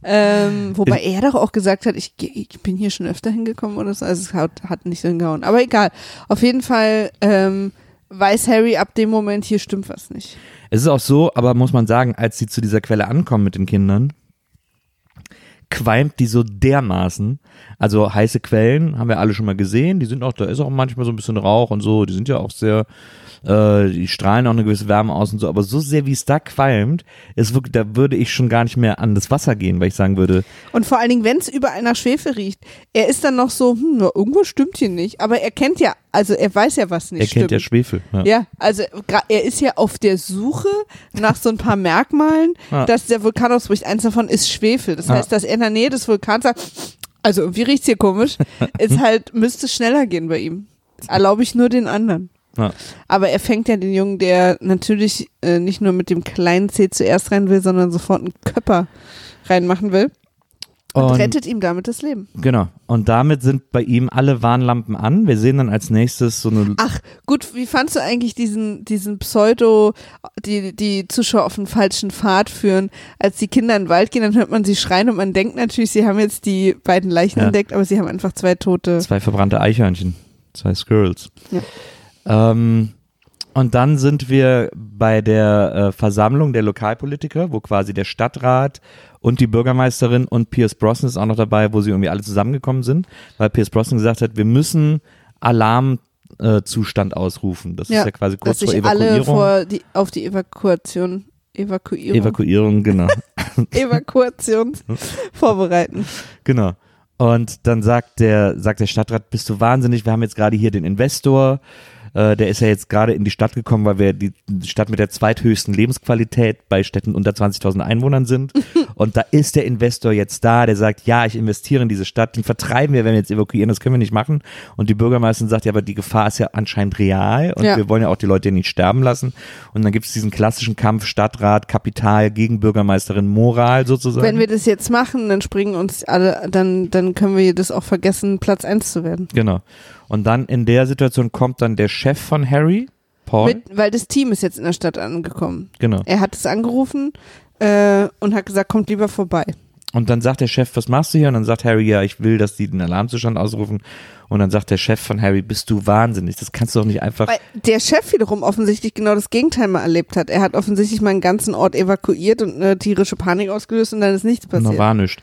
Ähm, wobei er doch auch gesagt hat, ich, ich bin hier schon öfter hingekommen oder so. Also es hat, hat nicht so hingehauen. Aber egal. Auf jeden Fall ähm, weiß Harry ab dem Moment, hier stimmt was nicht. Es ist auch so, aber muss man sagen, als sie zu dieser Quelle ankommen mit den Kindern, qualmt die so dermaßen. Also heiße Quellen haben wir alle schon mal gesehen. Die sind auch, da ist auch manchmal so ein bisschen Rauch und so. Die sind ja auch sehr, äh, die strahlen auch eine gewisse Wärme aus und so. Aber so sehr wie es da qualmt, ist wirklich, da würde ich schon gar nicht mehr an das Wasser gehen, weil ich sagen würde, Und vor allen Dingen, wenn es überall nach Schwefel riecht, er ist dann noch so, hm, irgendwas stimmt hier nicht. Aber er kennt ja, also er weiß ja, was nicht er stimmt. kennt ja Schwefel. Ja. Ja, also er ist ja auf der Suche nach so ein paar Merkmalen, [LAUGHS] Ja. dass der Vulkan ausbricht. Eins davon ist Schwefel. Das Ja. heißt, dass er in der Nähe des Vulkans sagt, also irgendwie riecht's hier komisch, [LAUGHS] ist halt, müsste schneller gehen bei ihm. Erlaube ich nur den anderen. Ja. Aber er fängt ja den Jungen, der natürlich äh, nicht nur mit dem kleinen C zuerst rein will, sondern sofort einen Köpper reinmachen will und, Und- rettet ihm damit das Leben. Genau. Und damit sind bei ihm alle Warnlampen an. Wir sehen dann als nächstes so eine. Ach, gut, wie fandst du eigentlich diesen, diesen Pseudo, die, die Zuschauer auf den falschen Pfad führen? Als die Kinder in den Wald gehen, dann hört man sie schreien und man denkt natürlich, sie haben jetzt die beiden Leichen Ja. entdeckt, aber sie haben einfach zwei tote. Zwei verbrannte Eichhörnchen. Zwei Squirrels. Ja. Ähm, und dann sind wir bei der äh, Versammlung der Lokalpolitiker, wo quasi der Stadtrat und die Bürgermeisterin und Pierce Brosnan ist auch noch dabei, wo sie irgendwie alle zusammengekommen sind, weil Pierce Brosnan gesagt hat, wir müssen Alarmzustand äh, ausrufen. Das ist ja quasi kurz dass vor sich alle Evakuierung. vor die, auf die Evakuation, Evakuierung, Evakuierung, genau. [LAUGHS] Evakuation vorbereiten. Genau. Und dann sagt der, sagt der Stadtrat, bist du wahnsinnig, wir haben jetzt gerade hier den Investor, äh, der ist ja jetzt gerade in die Stadt gekommen, weil wir die Stadt mit der zweithöchsten Lebensqualität bei Städten unter 20.000 Einwohnern sind. Und da ist der Investor jetzt da, der sagt, ja, ich investiere in diese Stadt, den vertreiben wir, wenn wir jetzt evakuieren, das können wir nicht machen. Und die Bürgermeisterin sagt, ja, aber die Gefahr ist ja anscheinend real und Ja. wir wollen ja auch die Leute nicht sterben lassen. Und dann gibt es diesen klassischen Kampf Stadtrat, Kapital gegen Bürgermeisterin, Moral sozusagen. Wenn wir das jetzt machen, dann springen uns alle, dann, dann können wir das auch vergessen, Platz eins zu werden. genau. Und dann in der Situation kommt dann der Chef von Harry, Paul. Mit, weil das Team ist jetzt in der Stadt angekommen. genau. Er hat es angerufen äh, und hat gesagt, kommt lieber vorbei. Und dann sagt der Chef, was machst du hier? Und dann sagt Harry, ja, ich will, dass die den Alarmzustand ausrufen. Und dann sagt der Chef von Harry, bist du wahnsinnig? Das kannst du doch nicht einfach. Weil der Chef wiederum offensichtlich genau das Gegenteil mal erlebt hat. Er hat offensichtlich mal einen ganzen Ort evakuiert und eine tierische Panik ausgelöst und dann ist nichts passiert. war nichts.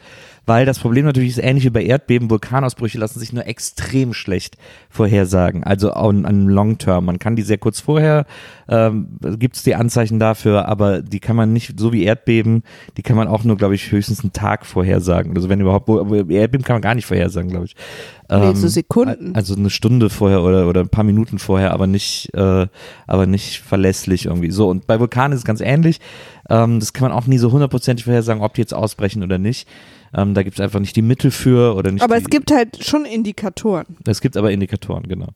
Weil das Problem natürlich ist ähnlich wie bei Erdbeben, Vulkanausbrüche lassen sich nur extrem schlecht vorhersagen. Also an, an Long Term. Man kann die sehr kurz vorher, ähm, gibt es die Anzeichen dafür, aber die kann man nicht, so wie Erdbeben, die kann man auch nur, glaube ich, höchstens einen Tag vorhersagen. Also wenn überhaupt, Erdbeben kann man gar nicht vorhersagen, glaube ich. Nee, Ähm, so Sekunden. Also eine Stunde vorher oder, oder ein paar Minuten vorher, aber nicht, äh, aber nicht verlässlich irgendwie. So, und bei Vulkanen ist es ganz ähnlich. Ähm, das kann man auch nie so hundertprozentig vorhersagen, ob die jetzt ausbrechen oder nicht. Ähm, da gibt es einfach nicht die Mittel für oder nicht. Aber es gibt halt schon Indikatoren. es gibt aber Indikatoren, genau.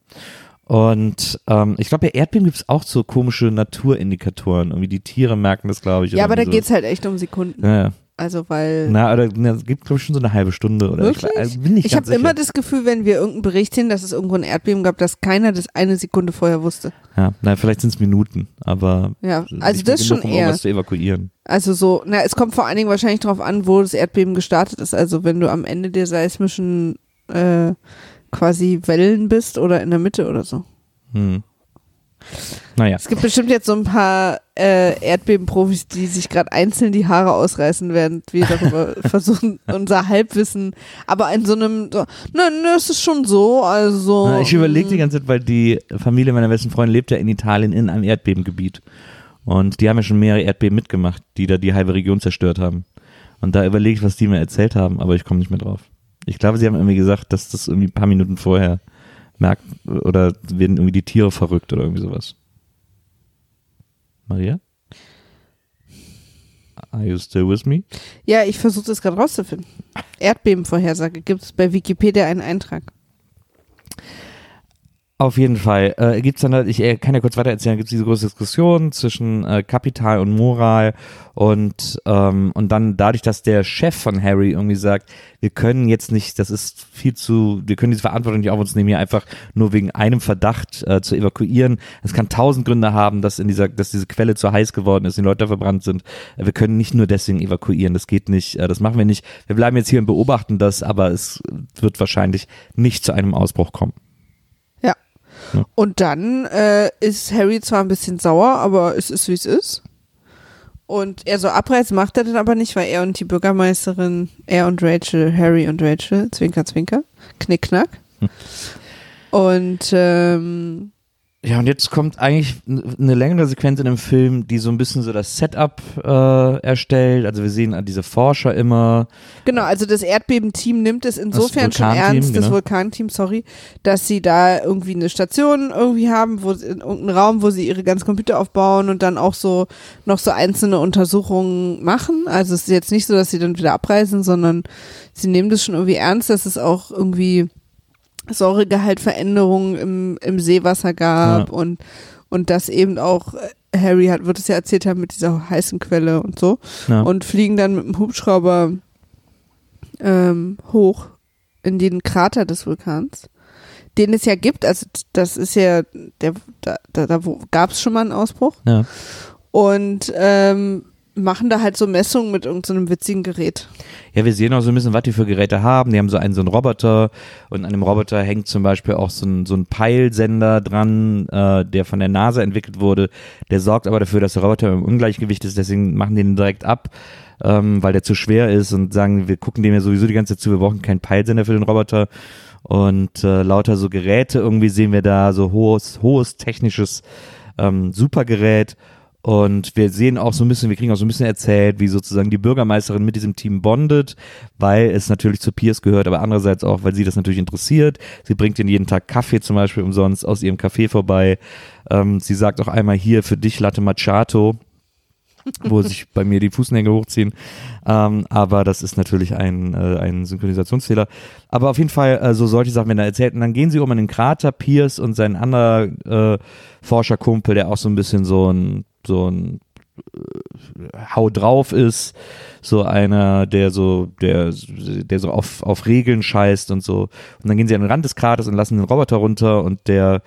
Und ähm, ich glaube, bei Erdbeben gibt es auch so komische Naturindikatoren. Irgendwie die Tiere merken das, glaube ich. Ja, aber da irgendwie geht's halt echt um Sekunden. so. Ja, ja. Also weil Na, oder na, es gibt, glaube ich, schon so eine halbe Stunde oder Wirklich? ich, also bin nicht ich habe immer das Gefühl, wenn wir irgendeinen Bericht sehen, dass es irgendwo ein Erdbeben gab, dass keiner das eine Sekunde vorher wusste. Ja, na, vielleicht sind es Minuten, aber Ja, also das genug, schon um eher. zu evakuieren. Also so, na, es kommt vor allen Dingen wahrscheinlich darauf an, wo das Erdbeben gestartet ist. Also wenn du am Ende der seismischen äh, quasi Wellen bist oder in der Mitte oder so. Hm. Naja, Es gibt bestimmt jetzt so ein paar äh, Erdbebenprofis, die sich gerade einzeln die Haare ausreißen, während wir darüber [LAUGHS] versuchen, unser Halbwissen, aber in so einem, so, nein, ne, es ist schon so, also. Na, ich überlege die mm, ganze Zeit, weil die Familie meiner besten Freundin lebt ja in Italien in einem Erdbebengebiet. Und die haben ja schon mehrere Erdbeben mitgemacht, die da die halbe Region zerstört haben. Und da überlege ich, was die mir erzählt haben, aber ich komme nicht mehr drauf. Ich glaube, sie haben irgendwie gesagt, dass das irgendwie ein paar Minuten vorher merkt oder werden irgendwie die Tiere verrückt oder irgendwie sowas. Maria? Are you still with me? Ja, ich versuche das gerade rauszufinden. Erdbebenvorhersage gibt es bei Wikipedia einen Eintrag. Auf jeden Fall. Äh, gibt's dann halt, ich äh, kann ja kurz weiter erzählen, gibt's diese große Diskussion zwischen äh, Kapital und Moral und, ähm, und dann dadurch, dass der Chef von Harry irgendwie sagt, wir können jetzt nicht, das ist viel zu, wir können diese Verantwortung nicht auf uns nehmen, hier einfach nur wegen einem Verdacht äh, zu evakuieren. Es kann tausend Gründe haben, dass in dieser, dass diese Quelle zu heiß geworden ist, die Leute verbrannt sind. Äh, wir können nicht nur deswegen evakuieren, das geht nicht, äh, das machen wir nicht. Wir bleiben jetzt hier und beobachten das, aber es wird wahrscheinlich nicht zu einem Ausbruch kommen. Ja. Und dann äh, ist Harry zwar ein bisschen sauer, aber es ist wie es ist. Und er so abreißen macht er dann aber nicht, weil er und die Bürgermeisterin, er und Rachel, Harry und Rachel, Zwinker, Zwinker, Knickknack. Hm. Und ähm, Ja, und jetzt kommt eigentlich eine längere Sequenz in dem Film, die so ein bisschen so das Setup äh, erstellt. Also wir sehen äh, diese Forscher immer. genau, also das Erdbebenteam nimmt es insofern schon ernst, das genau. Vulkanteam, sorry, dass sie da irgendwie eine Station irgendwie haben, wo sie, in irgendeinem Raum, wo sie ihre ganzen Computer aufbauen und dann auch so noch so einzelne Untersuchungen machen. Also es ist jetzt nicht so, dass sie dann wieder abreisen, sondern sie nehmen das schon irgendwie ernst, dass es auch irgendwie Säuregehaltveränderungen im, im Seewasser gab Ja. und, und dass eben auch äh, Harry hat, wird es ja erzählt haben mit dieser heißen Quelle und so Ja. und fliegen dann mit dem Hubschrauber ähm, hoch in den Krater des Vulkans, den es ja gibt. Also das ist ja, der, da, da, da gab es schon mal einen Ausbruch ja. und ähm, machen da halt so Messungen mit irgendeinem witzigen Gerät. ja, wir sehen auch so ein bisschen, was die für Geräte haben. Die haben so einen, so einen Roboter und an dem Roboter hängt zum Beispiel auch so ein, so ein Peilsender dran, äh, der von der NASA entwickelt wurde. Der sorgt aber dafür, dass der Roboter im Ungleichgewicht ist, deswegen machen die den direkt ab. Ähm, weil der zu schwer ist und sagen, wir gucken dem ja sowieso die ganze Zeit zu, wir brauchen keinen Peilsender für den Roboter. Und äh, lauter so Geräte irgendwie sehen wir da, so hohes, hohes technisches ähm, Supergerät. Und wir sehen auch so ein bisschen, wir kriegen auch so ein bisschen erzählt, wie sozusagen die Bürgermeisterin mit diesem Team bondet, weil es natürlich zu Piers gehört, aber andererseits auch, weil sie das natürlich interessiert. Sie bringt ihnen jeden Tag Kaffee zum Beispiel umsonst aus ihrem Café vorbei. Ähm, sie sagt auch einmal hier für dich Latte Macchiato. wo sich [LAUGHS] bei mir die Fußnägel hochziehen. Ähm, aber das ist natürlich ein, äh, ein Synchronisationsfehler. Aber auf jeden Fall, äh, so solche Sachen werden da erzählt. Und dann gehen sie um in den Krater, Pierce und sein anderer äh, Forscherkumpel, der auch so ein bisschen so ein, so ein äh, Hau drauf ist, so einer, der so, der, der so auf, auf Regeln scheißt und so. Und dann gehen sie an den Rand des Kraters und lassen den Roboter runter und der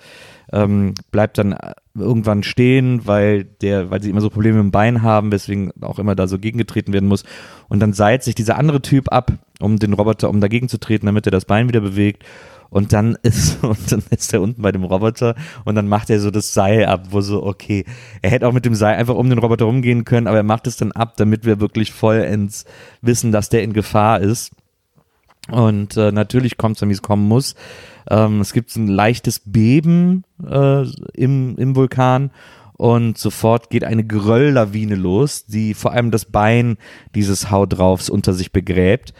ähm, bleibt dann irgendwann stehen, weil der, weil sie immer so Probleme im Bein haben, weswegen auch immer da so gegengetreten werden muss. Und dann seilt sich dieser andere Typ ab, um den Roboter, um dagegen zu treten, damit er das Bein wieder bewegt. Und dann ist, [LAUGHS] und dann ist er unten bei dem Roboter und dann macht er so das Seil ab, wo so, okay, er hätte auch mit dem Seil einfach um den Roboter rumgehen können, aber er macht es dann ab, damit wir wirklich vollends wissen, dass der in Gefahr ist. Und äh, natürlich kommt es dann, wie es kommen muss. Ähm, es gibt ein leichtes Beben äh, im, im Vulkan und sofort geht eine Gerölllawine los, die vor allem das Bein dieses Hau draufs unter sich begräbt.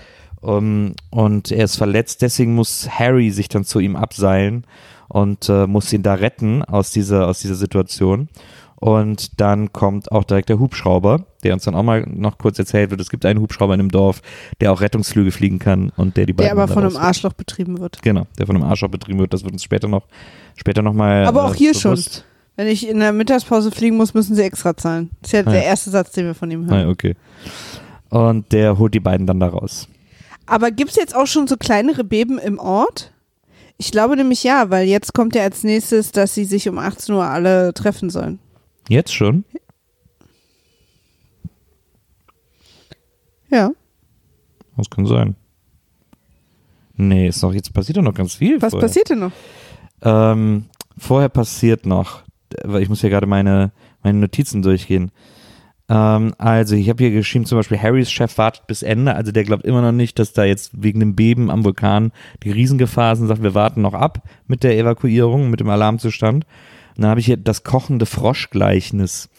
Um, und er ist verletzt, deswegen muss Harry sich dann zu ihm abseilen und äh, muss ihn da retten aus dieser, aus dieser Situation. Und dann kommt auch direkt der Hubschrauber, der uns dann auch mal noch kurz erzählt wird. Es gibt einen Hubschrauber in einem Dorf, der auch Rettungsflüge fliegen kann und der die beiden. Der aber von einem. Arschloch betrieben wird. Genau, der von einem Arschloch betrieben wird. Das wird uns später noch, später noch mal. Aber auch äh, hier bewusst. schon. Wenn ich in der Mittagspause fliegen muss, müssen sie extra zahlen. Das ist ja Ah, der ja. erste Satz, den wir von ihm Ah, hören. ja, okay. Und der holt die beiden dann da raus. Aber gibt es jetzt auch schon so kleinere Beben im Ort? Ich glaube nämlich ja, weil jetzt kommt ja als nächstes, dass sie sich um 18 Uhr alle treffen sollen. Jetzt schon? Ja. Das kann sein. Nee, ist noch, jetzt passiert doch noch ganz viel. Was vorher. passiert denn noch? Ähm, vorher passiert noch, weil ich muss hier gerade meine, meine Notizen durchgehen. Ähm, also, ich habe hier geschrieben, zum Beispiel, Harrys Chef wartet bis Ende. Also, der glaubt immer noch nicht, dass da jetzt wegen dem Beben am Vulkan die Riesengefahr ist und sagt, wir warten noch ab mit der Evakuierung, mit dem Alarmzustand. Und dann habe ich hier das kochende Froschgleichnis.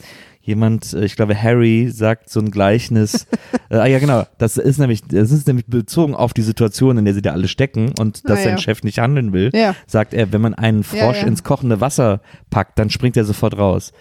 Jemand, äh, ich glaube, Harry sagt so ein Gleichnis. [LAUGHS] äh, ah ja, genau. Das ist nämlich, das ist nämlich bezogen auf die Situation, in der sie da alle stecken und dass Ah, sein ja. Chef nicht handeln will Ja. sagt er, wenn man einen Frosch ja. ins kochende Wasser packt, dann springt er sofort raus.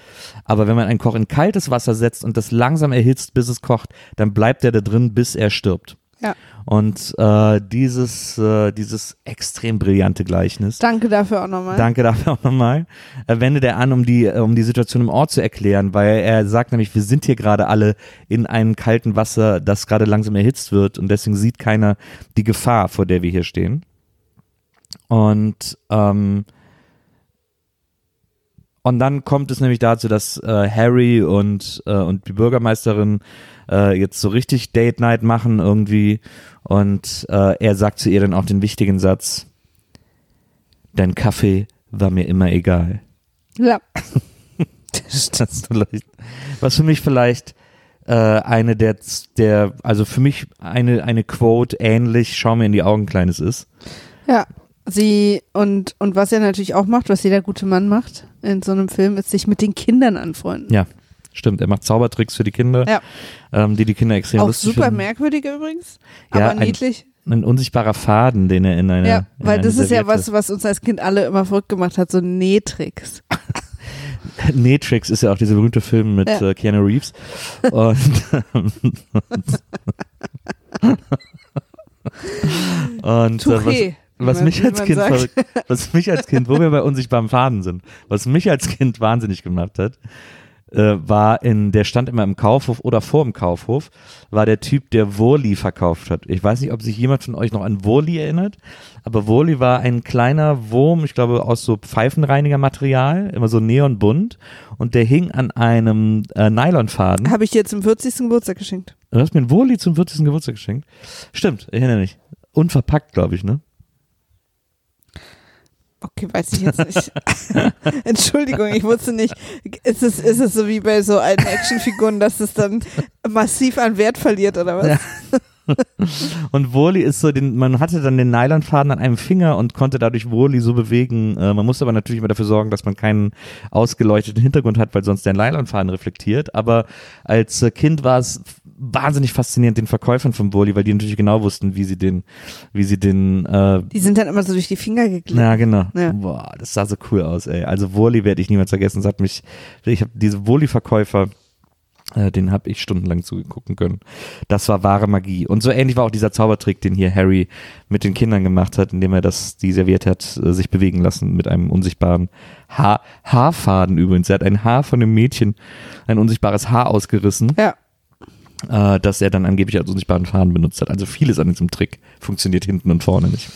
Aber wenn man einen Koch in kaltes Wasser setzt und das langsam erhitzt, bis es kocht, dann bleibt er da drin, bis er stirbt. Ja. Und äh, dieses, äh, dieses extrem brillante Gleichnis. Danke dafür auch nochmal. Danke dafür auch nochmal. Äh, wendet er an, um die, äh, um die Situation im Ort zu erklären, weil er sagt nämlich, wir sind hier gerade alle in einem kalten Wasser, das gerade langsam erhitzt wird und deswegen sieht keiner die Gefahr, vor der wir hier stehen. Und ähm, und dann kommt es nämlich dazu, dass äh, Harry und, äh, und die Bürgermeisterin äh, jetzt so richtig Date Night machen irgendwie. Und äh, er sagt zu ihr dann auch den wichtigen Satz, dein Kaffee war mir immer egal. Ja. [LAUGHS] Das ist was für mich vielleicht äh, eine der, der, also für mich eine, eine Quote ähnlich, schau mir in die Augen, Kleines ist. Ja. Sie und, und was er natürlich auch macht, was jeder gute Mann macht in so einem Film, ist sich mit den Kindern anfreunden. Ja, stimmt. Er macht Zaubertricks für die Kinder, Ja. ähm, die die Kinder extrem Auch lustig super finden. merkwürdig übrigens, Ja, aber ein- niedlich. Ein unsichtbarer Faden, den er in eine. Ja, in weil eine das ist ja was, was uns als Kind alle immer verrückt gemacht hat, so Nähtricks. Matrix [LAUGHS] ist ja auch dieser berühmte Film mit Ja. äh, Keanu Reeves. Und, [LAUGHS] [LAUGHS] und äh, was, Touré. Was man- mich als Kind verrückt, was mich als Kind, wo wir bei unsichtbaren Faden sind, was mich als Kind wahnsinnig gemacht hat, äh, war in, der stand immer im Kaufhof oder vor dem Kaufhof, war der Typ, der Wurli verkauft hat. Ich weiß nicht, ob sich jemand von euch noch an Wurli erinnert, aber Wurli war ein kleiner Wurm, ich glaube aus so Pfeifenreinigermaterial, immer so neonbunt und der hing an einem äh, Nylonfaden. Habe ich dir zum 40. Geburtstag geschenkt. Du hast mir einen Wurli zum 40. Geburtstag geschenkt. Stimmt, ich erinnere mich. Unverpackt, glaube ich, ne? Okay, weiß ich jetzt nicht. [LAUGHS] Entschuldigung, ich wusste nicht. Ist es, ist es so wie bei so alten Actionfiguren, dass es dann massiv an Wert verliert oder was? Ja. [LAUGHS] Und Wurli ist so, den, man hatte dann den Nylonfaden an einem Finger und konnte dadurch Wurli so bewegen. Äh, man musste aber natürlich immer dafür sorgen, dass man keinen ausgeleuchteten Hintergrund hat, weil sonst der Nylonfaden reflektiert. Aber als äh, Kind war es wahnsinnig faszinierend den Verkäufern von Wurli, weil die natürlich genau wussten, wie sie den, wie sie den, äh, Die sind dann immer so durch die Finger geglitten. ja, genau. Ja. Boah, das sah so cool aus, ey. Also Wurli werde ich niemals vergessen. Das hat mich, ich habe diese Wurli-Verkäufer Äh, den habe ich stundenlang zugucken können. Das war wahre Magie. Und so ähnlich war auch dieser Zaubertrick, den hier Harry mit den Kindern gemacht hat, indem er das, die serviert hat, äh, sich bewegen lassen mit einem unsichtbaren Haar, Haarfaden übrigens. Er hat ein Haar von dem Mädchen, ein unsichtbares Haar ausgerissen, Ja. Äh, das er dann angeblich als unsichtbaren Faden benutzt hat. Also vieles an diesem Trick funktioniert hinten und vorne nicht.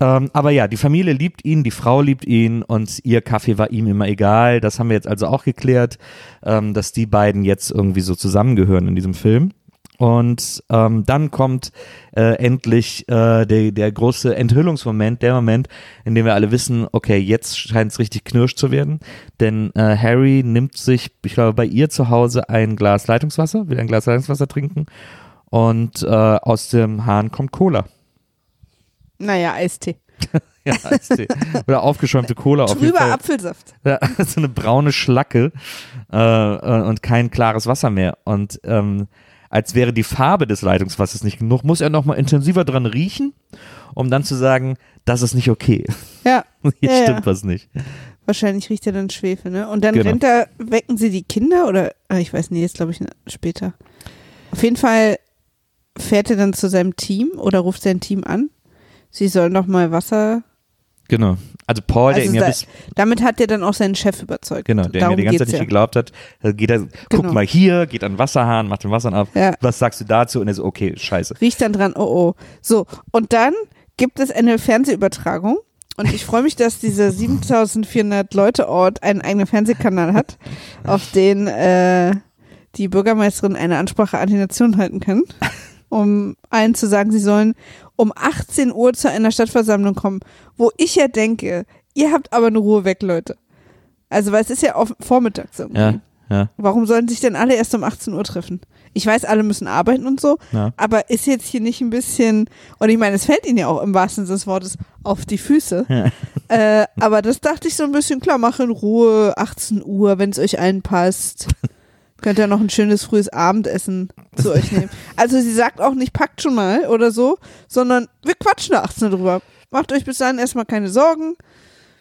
Ähm, aber ja, die Familie liebt ihn, die Frau liebt ihn und ihr Kaffee war ihm immer egal. Das haben wir jetzt also auch geklärt, ähm, dass die beiden jetzt irgendwie so zusammengehören in diesem Film. Und ähm, dann kommt äh, endlich äh, der, der große Enthüllungsmoment, der Moment, in dem wir alle wissen, okay, jetzt scheint es richtig knirsch zu werden. Denn äh, Harry nimmt sich, ich glaube, bei ihr zu Hause ein Glas Leitungswasser, will ein Glas Leitungswasser trinken und äh, aus dem Hahn kommt Cola. Naja, Eistee. [LAUGHS] Ja, Eistee. Oder aufgeschäumte Cola auf jeden Trüber Fall. Apfelsaft. Ja, [LAUGHS] so eine braune Schlacke äh, und kein klares Wasser mehr. Und ähm, als wäre die Farbe des Leitungswassers nicht genug, muss er nochmal intensiver dran riechen, um dann zu sagen, das ist nicht okay. Ja. [LAUGHS] Hier Ja, stimmt ja. was nicht. Wahrscheinlich riecht er dann Schwefel, ne? Und dann Genau. rennt er, wecken sie die Kinder oder, ah, ich weiß nicht, jetzt glaube ich später. Auf jeden Fall fährt er dann zu seinem Team oder ruft sein Team an. Sie sollen noch mal Wasser. Genau. Also Paul, der Also ihn ja da- bis, Damit hat er dann auch seinen Chef überzeugt. genau, der ihm ja die ganze Zeit geht's nicht ja. geglaubt hat, äh, geht er, Genau. guck mal hier, geht an den Wasserhahn, macht den Wasserhahn auf, Ja. was sagst du dazu? Und er so, okay, scheiße. Riecht dann dran, oh oh. So, und dann gibt es eine Fernsehübertragung. Und ich freue mich, dass dieser [LAUGHS] 7400 Leute Ort einen eigenen Fernsehkanal hat, auf den äh, die Bürgermeisterin eine Ansprache an die Nation halten kann, [LAUGHS] um allen zu sagen, sie sollen um 18 Uhr zu einer Stadtversammlung kommen, wo ich ja denke, ihr habt aber eine Ruhe weg, Leute. Also, weil es ist ja auf vormittags irgendwie. Ja, ja, Warum sollen sich denn alle erst um 18 Uhr treffen? Ich weiß, alle müssen arbeiten und so, ja. aber ist jetzt hier nicht ein bisschen, und ich meine, es fällt ihnen ja auch im wahrsten Sinne des Wortes auf die Füße. [LAUGHS] äh, aber das dachte ich so ein bisschen, klar, mach in Ruhe, 18 Uhr, wenn es euch allen passt. [LAUGHS] Könnt ihr noch ein schönes frühes Abendessen zu euch nehmen. [LAUGHS] Also sie sagt auch nicht, packt schon mal oder so, sondern wir quatschen da 18 Uhr drüber. Macht euch bis dahin erstmal keine Sorgen.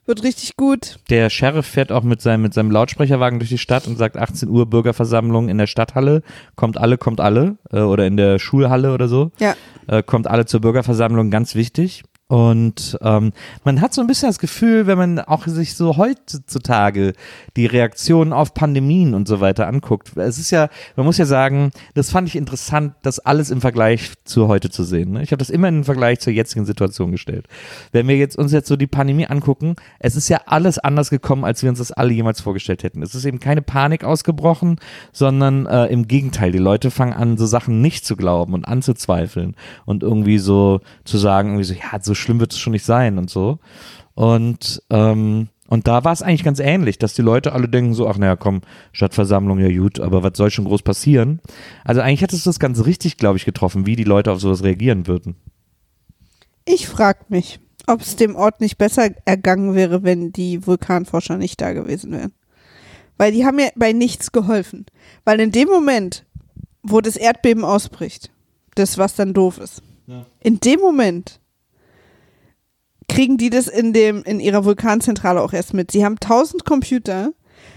Wird richtig gut. Der Sheriff fährt auch mit seinem, mit seinem Lautsprecherwagen durch die Stadt und sagt 18 Uhr Bürgerversammlung in der Stadthalle. Kommt alle, kommt alle. Äh, oder in der Schulhalle oder so. Ja. Äh, kommt alle zur Bürgerversammlung, ganz wichtig. Und ähm, man hat so ein bisschen das Gefühl, wenn man auch sich so heutzutage die Reaktionen auf Pandemien und so weiter anguckt. Es ist ja, man muss ja sagen, das fand ich interessant, das alles im Vergleich zu heute zu sehen. Ne? Ich habe das immer den Vergleich zur jetzigen Situation gestellt. Wenn wir jetzt uns jetzt so die Pandemie angucken, es ist ja alles anders gekommen, als wir uns das alle jemals vorgestellt hätten. Es ist eben keine Panik ausgebrochen, sondern äh, im Gegenteil, die Leute fangen an, so Sachen nicht zu glauben und anzuzweifeln und irgendwie so zu sagen, irgendwie so, ja, so schlimm wird es schon nicht sein und so. Und ähm, und da war es eigentlich ganz ähnlich, dass die Leute alle denken so, ach naja, komm, Stadtversammlung, ja gut, aber was soll schon groß passieren? Also eigentlich hättest du das ganz richtig, glaube ich, getroffen, wie die Leute auf sowas reagieren würden. Ich frag mich, ob es dem Ort nicht besser ergangen wäre, wenn die Vulkanforscher nicht da gewesen wären. Weil die haben ja bei nichts geholfen. Weil in dem Moment, wo das Erdbeben ausbricht, das was dann doof ist, in dem Moment kriegen die das in dem in ihrer Vulkanzentrale auch erst mit. Sie haben tausend Computer,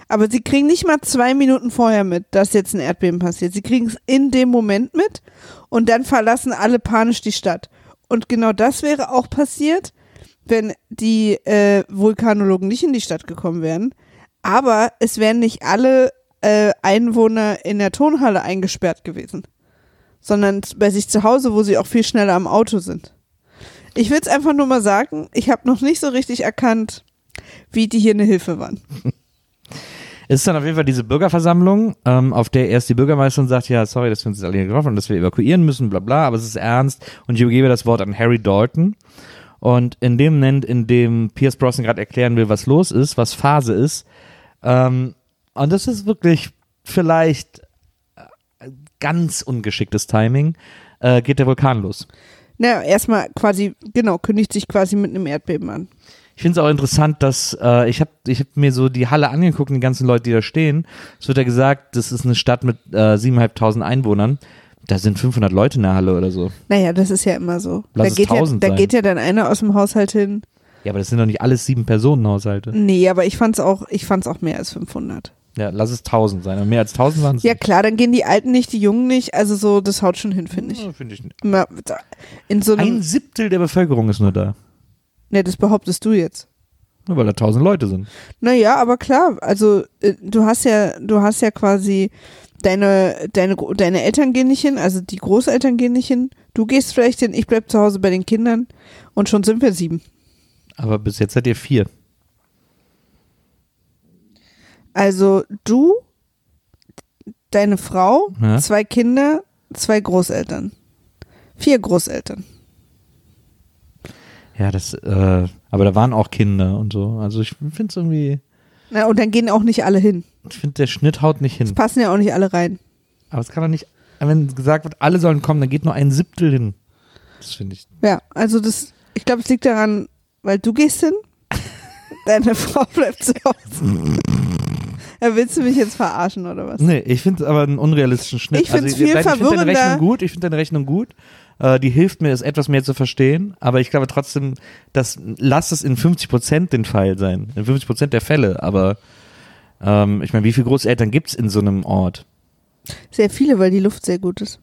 aber sie kriegen nicht mal zwei Minuten vorher mit, dass jetzt ein Erdbeben passiert. Sie kriegen es in dem Moment mit und dann verlassen alle panisch die Stadt. Und genau das wäre auch passiert, wenn die äh, Vulkanologen nicht in die Stadt gekommen wären. Aber es wären nicht alle äh, Einwohner in der Tonhalle eingesperrt gewesen, sondern bei sich zu Hause, wo sie auch viel schneller am Auto sind. Ich will es einfach nur mal sagen, ich habe noch nicht so richtig erkannt, wie die hier eine Hilfe waren. Es ist dann auf jeden Fall diese Bürgerversammlung, ähm, auf der erst die Bürgermeisterin sagt, ja, sorry, dass wir uns alle hier getroffen haben, dass wir evakuieren müssen, bla bla, aber es ist ernst und ich übergebe das Wort an Harry Dalton. Und in dem Moment, in dem Pierce Brosnan gerade erklären will, was los ist, was Phase ist, ähm, und das ist wirklich vielleicht äh, ganz ungeschicktes Timing, äh, geht der Vulkan los. Naja, erstmal quasi, genau, kündigt sich quasi mit einem Erdbeben an. Ich finde es auch interessant, dass äh, ich habe ich hab mir so die Halle angeguckt, die ganzen Leute, die da stehen. Es wird ja gesagt, das ist eine Stadt mit äh, 7.500 Einwohnern. Da sind 500 Leute in der Halle oder so. Naja, das ist ja immer so. Lass da geht, ja, 1000 da sein. geht ja dann einer aus dem Haushalt hin. Ja, aber das sind doch nicht alles sieben Personenhaushalte. Nee, aber ich fand's auch, ich fand's auch mehr als 500. Ja, lass es 1000 sein. Mehr als 1000 waren es. Ja klar, dann gehen die Alten nicht, die Jungen nicht. Also so, das haut schon hin, finde ich. finde ich nicht. In so Ein. Siebtel der Bevölkerung ist nur da. Ne, das behauptest du jetzt. Nur weil da 1000 Leute sind. Naja, aber klar, also äh, du hast ja, du hast ja quasi deine, deine, deine Eltern gehen nicht hin, also die Großeltern gehen nicht hin. Du gehst vielleicht hin, ich bleib zu Hause bei den Kindern und schon sind wir sieben. Aber bis jetzt seid ihr vier. Also du, deine Frau, Ja. zwei Kinder, zwei Großeltern. Vier Großeltern. Ja, das, äh, aber da waren auch Kinder und so. Also ich finde es irgendwie, Na, und dann gehen auch nicht alle hin. ich finde, der Schnitt haut nicht hin. Passen ja auch nicht alle rein. Aber es kann doch nicht, wenn gesagt wird, alle sollen kommen, dann geht nur ein Siebtel hin. Das finde ich. Ja, also das, ich glaube, es liegt daran, weil du gehst hin, [LAUGHS] deine Frau bleibt zu Hause. [LAUGHS] Ja, willst du mich jetzt verarschen oder was? Nee, ich finde es aber einen unrealistischen Schnitt. Ich find's also, viel deine- Ich finde deine verwirrender. Rechnung gut, ich finde deine Rechnung gut. Äh, die hilft mir, es etwas mehr zu verstehen. Aber ich glaube trotzdem, dass, lass es in 50 Prozent den Fall sein. In 50 Prozent der Fälle. Aber ähm, ich meine, wie viele Großeltern gibt es in so einem Ort? Sehr viele, weil die Luft sehr gut ist.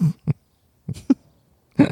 [LAUGHS]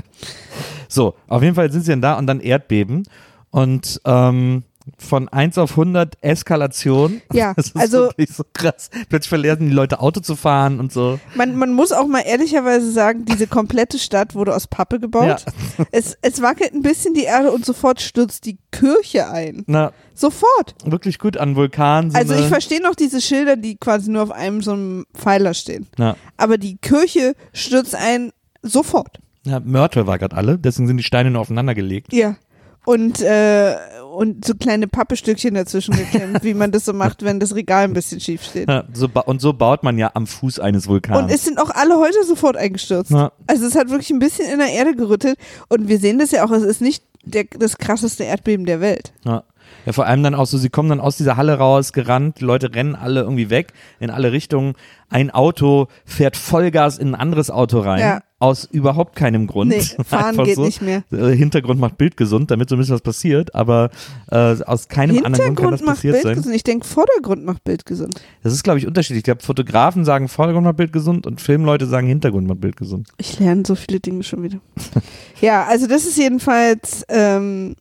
So, auf jeden Fall sind sie dann da und dann Erdbeben. Und ähm, von 1 auf 100 Eskalation. Ja, [LAUGHS] das ist also- wirklich so krass. Plötzlich verlernen die Leute Auto zu fahren und so. Man, man muss auch mal ehrlicherweise sagen, diese komplette Stadt wurde aus Pappe gebaut. [LAUGHS] Es, es wackelt ein bisschen die Erde und sofort stürzt die Kirche ein. Na, Sofort. wirklich gut an Vulkan. So Also ich verstehe noch diese Schilder, die quasi nur auf einem so einem Pfeiler stehen. na, Aber die Kirche stürzt ein sofort. Ja, Mörtel war gerade alle, deswegen sind die Steine nur aufeinander gelegt. Ja. Und, äh, und so kleine Pappestückchen dazwischen geklemmt, wie man das so macht, wenn das Regal ein bisschen schief steht. Ja, so und so baut man ja am Fuß eines Vulkans. Und es sind auch alle heute sofort eingestürzt. Ja. Also es hat wirklich ein bisschen in der Erde gerüttelt. Und wir sehen das ja auch, es ist nicht der, das krasseste Erdbeben der Welt. ja. ja, vor allem dann auch so, sie kommen dann aus dieser Halle raus, gerannt, die Leute rennen alle irgendwie weg, in alle Richtungen. Ein Auto fährt Vollgas in ein anderes Auto rein, Ja. Aus überhaupt keinem Grund. Nee, [LAUGHS] fahren geht so. nicht mehr. Hintergrund macht Bild gesund, damit so ein bisschen was passiert, aber äh, aus keinem anderen Grund kann das macht passiert Bild sein. gesund. Ich denke, Vordergrund macht Bild gesund. Das ist, glaube ich, unterschiedlich. Ich glaube, Fotografen sagen Vordergrund macht Bild gesund und Filmleute sagen Hintergrund macht Bild gesund. Ich lerne so viele Dinge schon wieder. [LAUGHS] ja, also das ist jedenfalls, ähm,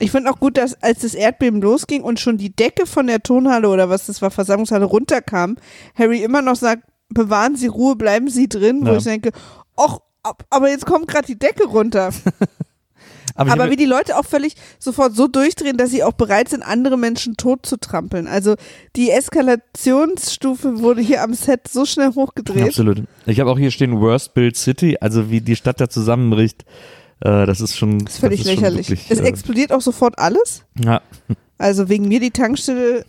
ich finde auch gut, dass als das Erdbeben losging und schon die Decke von der Tonhalle oder was das war, Versammlungshalle runterkam, Harry immer noch sagt, bewahren Sie Ruhe, bleiben Sie drin, wo Ja. ich denke, ab- aber jetzt kommt gerade die Decke runter. [LAUGHS] Aber, Aber wie die Leute auch völlig sofort so durchdrehen, dass sie auch bereit sind, andere Menschen tot zu trampeln. Also die Eskalationsstufe wurde hier am Set so schnell hochgedreht. Absolut. Ich habe auch hier stehen Worst Build City, also wie die Stadt da zusammenbricht. Äh, das ist schon. Das ist völlig das ist lächerlich. wirklich, es äh, explodiert auch sofort alles. ja, Also wegen mir die Tankstelle,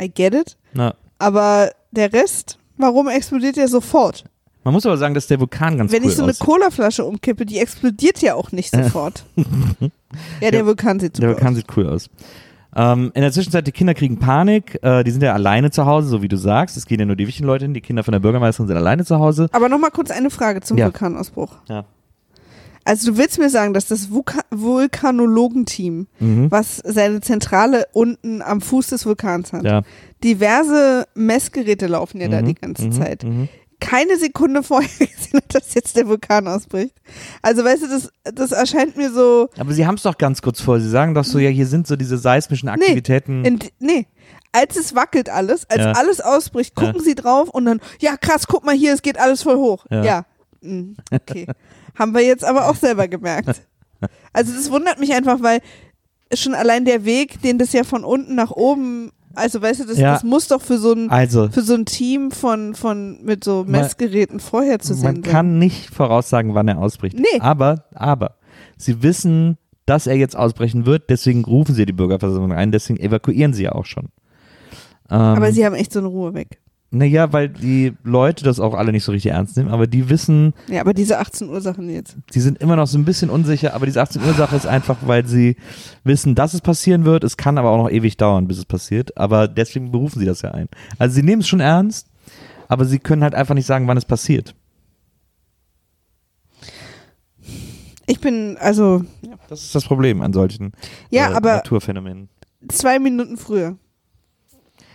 I get it. na. Aber der Rest, warum explodiert der sofort? Man muss aber sagen, dass der Vulkan ganz Wenn cool ich so eine. Colaflasche umkippe, die explodiert ja auch nicht [LAUGHS] sofort. ja, der Vulkan sieht super Der Vulkan aus. sieht cool aus. Ähm, in der Zwischenzeit, die Kinder kriegen Panik. Äh, die sind ja alleine zu Hause, so wie du sagst. Es gehen ja nur die wichtigen Leute hin. Die Kinder von der Bürgermeisterin sind alleine zu Hause. Aber nochmal kurz eine Frage zum Ja. Vulkanausbruch. Ja. Also du willst mir sagen, dass das Vulka Vulkanologenteam, Mhm. was seine Zentrale unten am Fuß des Vulkans hat, Ja. diverse Messgeräte laufen ja da Mhm. die ganze Mhm. Zeit. Keine Sekunde vorher [LAUGHS] gesehen hat, dass jetzt der Vulkan ausbricht. Also weißt du, das, das erscheint mir so, Aber sie haben es doch ganz kurz vor. Sie sagen doch so, ja, hier sind so diese seismischen Aktivitäten. in, nee, als es wackelt alles, als Ja. alles ausbricht, gucken Ja. sie drauf und dann, ja krass, guck mal hier, es geht alles voll hoch. Ja. Ja, Mm, okay. Haben wir jetzt aber auch selber gemerkt. Also das wundert mich einfach, weil schon allein der Weg, den das ja von unten nach oben, also weißt du, das, Ja. das muss doch für so ein also, für so ein Team von, von mit so Man- Messgeräten vorher zu sehen man kann nicht voraussagen, wann er ausbricht. Nee. Aber, aber, sie wissen, dass er jetzt ausbrechen wird, deswegen rufen sie die Bürgerversammlung ein, deswegen evakuieren sie ja auch schon. Ähm, Aber sie haben echt so eine Ruhe weg. Naja, weil die Leute das auch alle nicht so richtig ernst nehmen, aber die wissen, Ja, aber diese 18 Ursachen jetzt. die sind immer noch so ein bisschen unsicher, aber diese 18 Uhr Sache ist einfach, weil sie wissen, dass es passieren wird. Es kann aber auch noch ewig dauern, bis es passiert. Aber deswegen berufen sie das ja ein. Also sie nehmen es schon ernst, aber sie können halt einfach nicht sagen, wann es passiert. Ich bin, also, Das ist das Problem an solchen ja, äh, aber Naturphänomenen. zwei Minuten früher.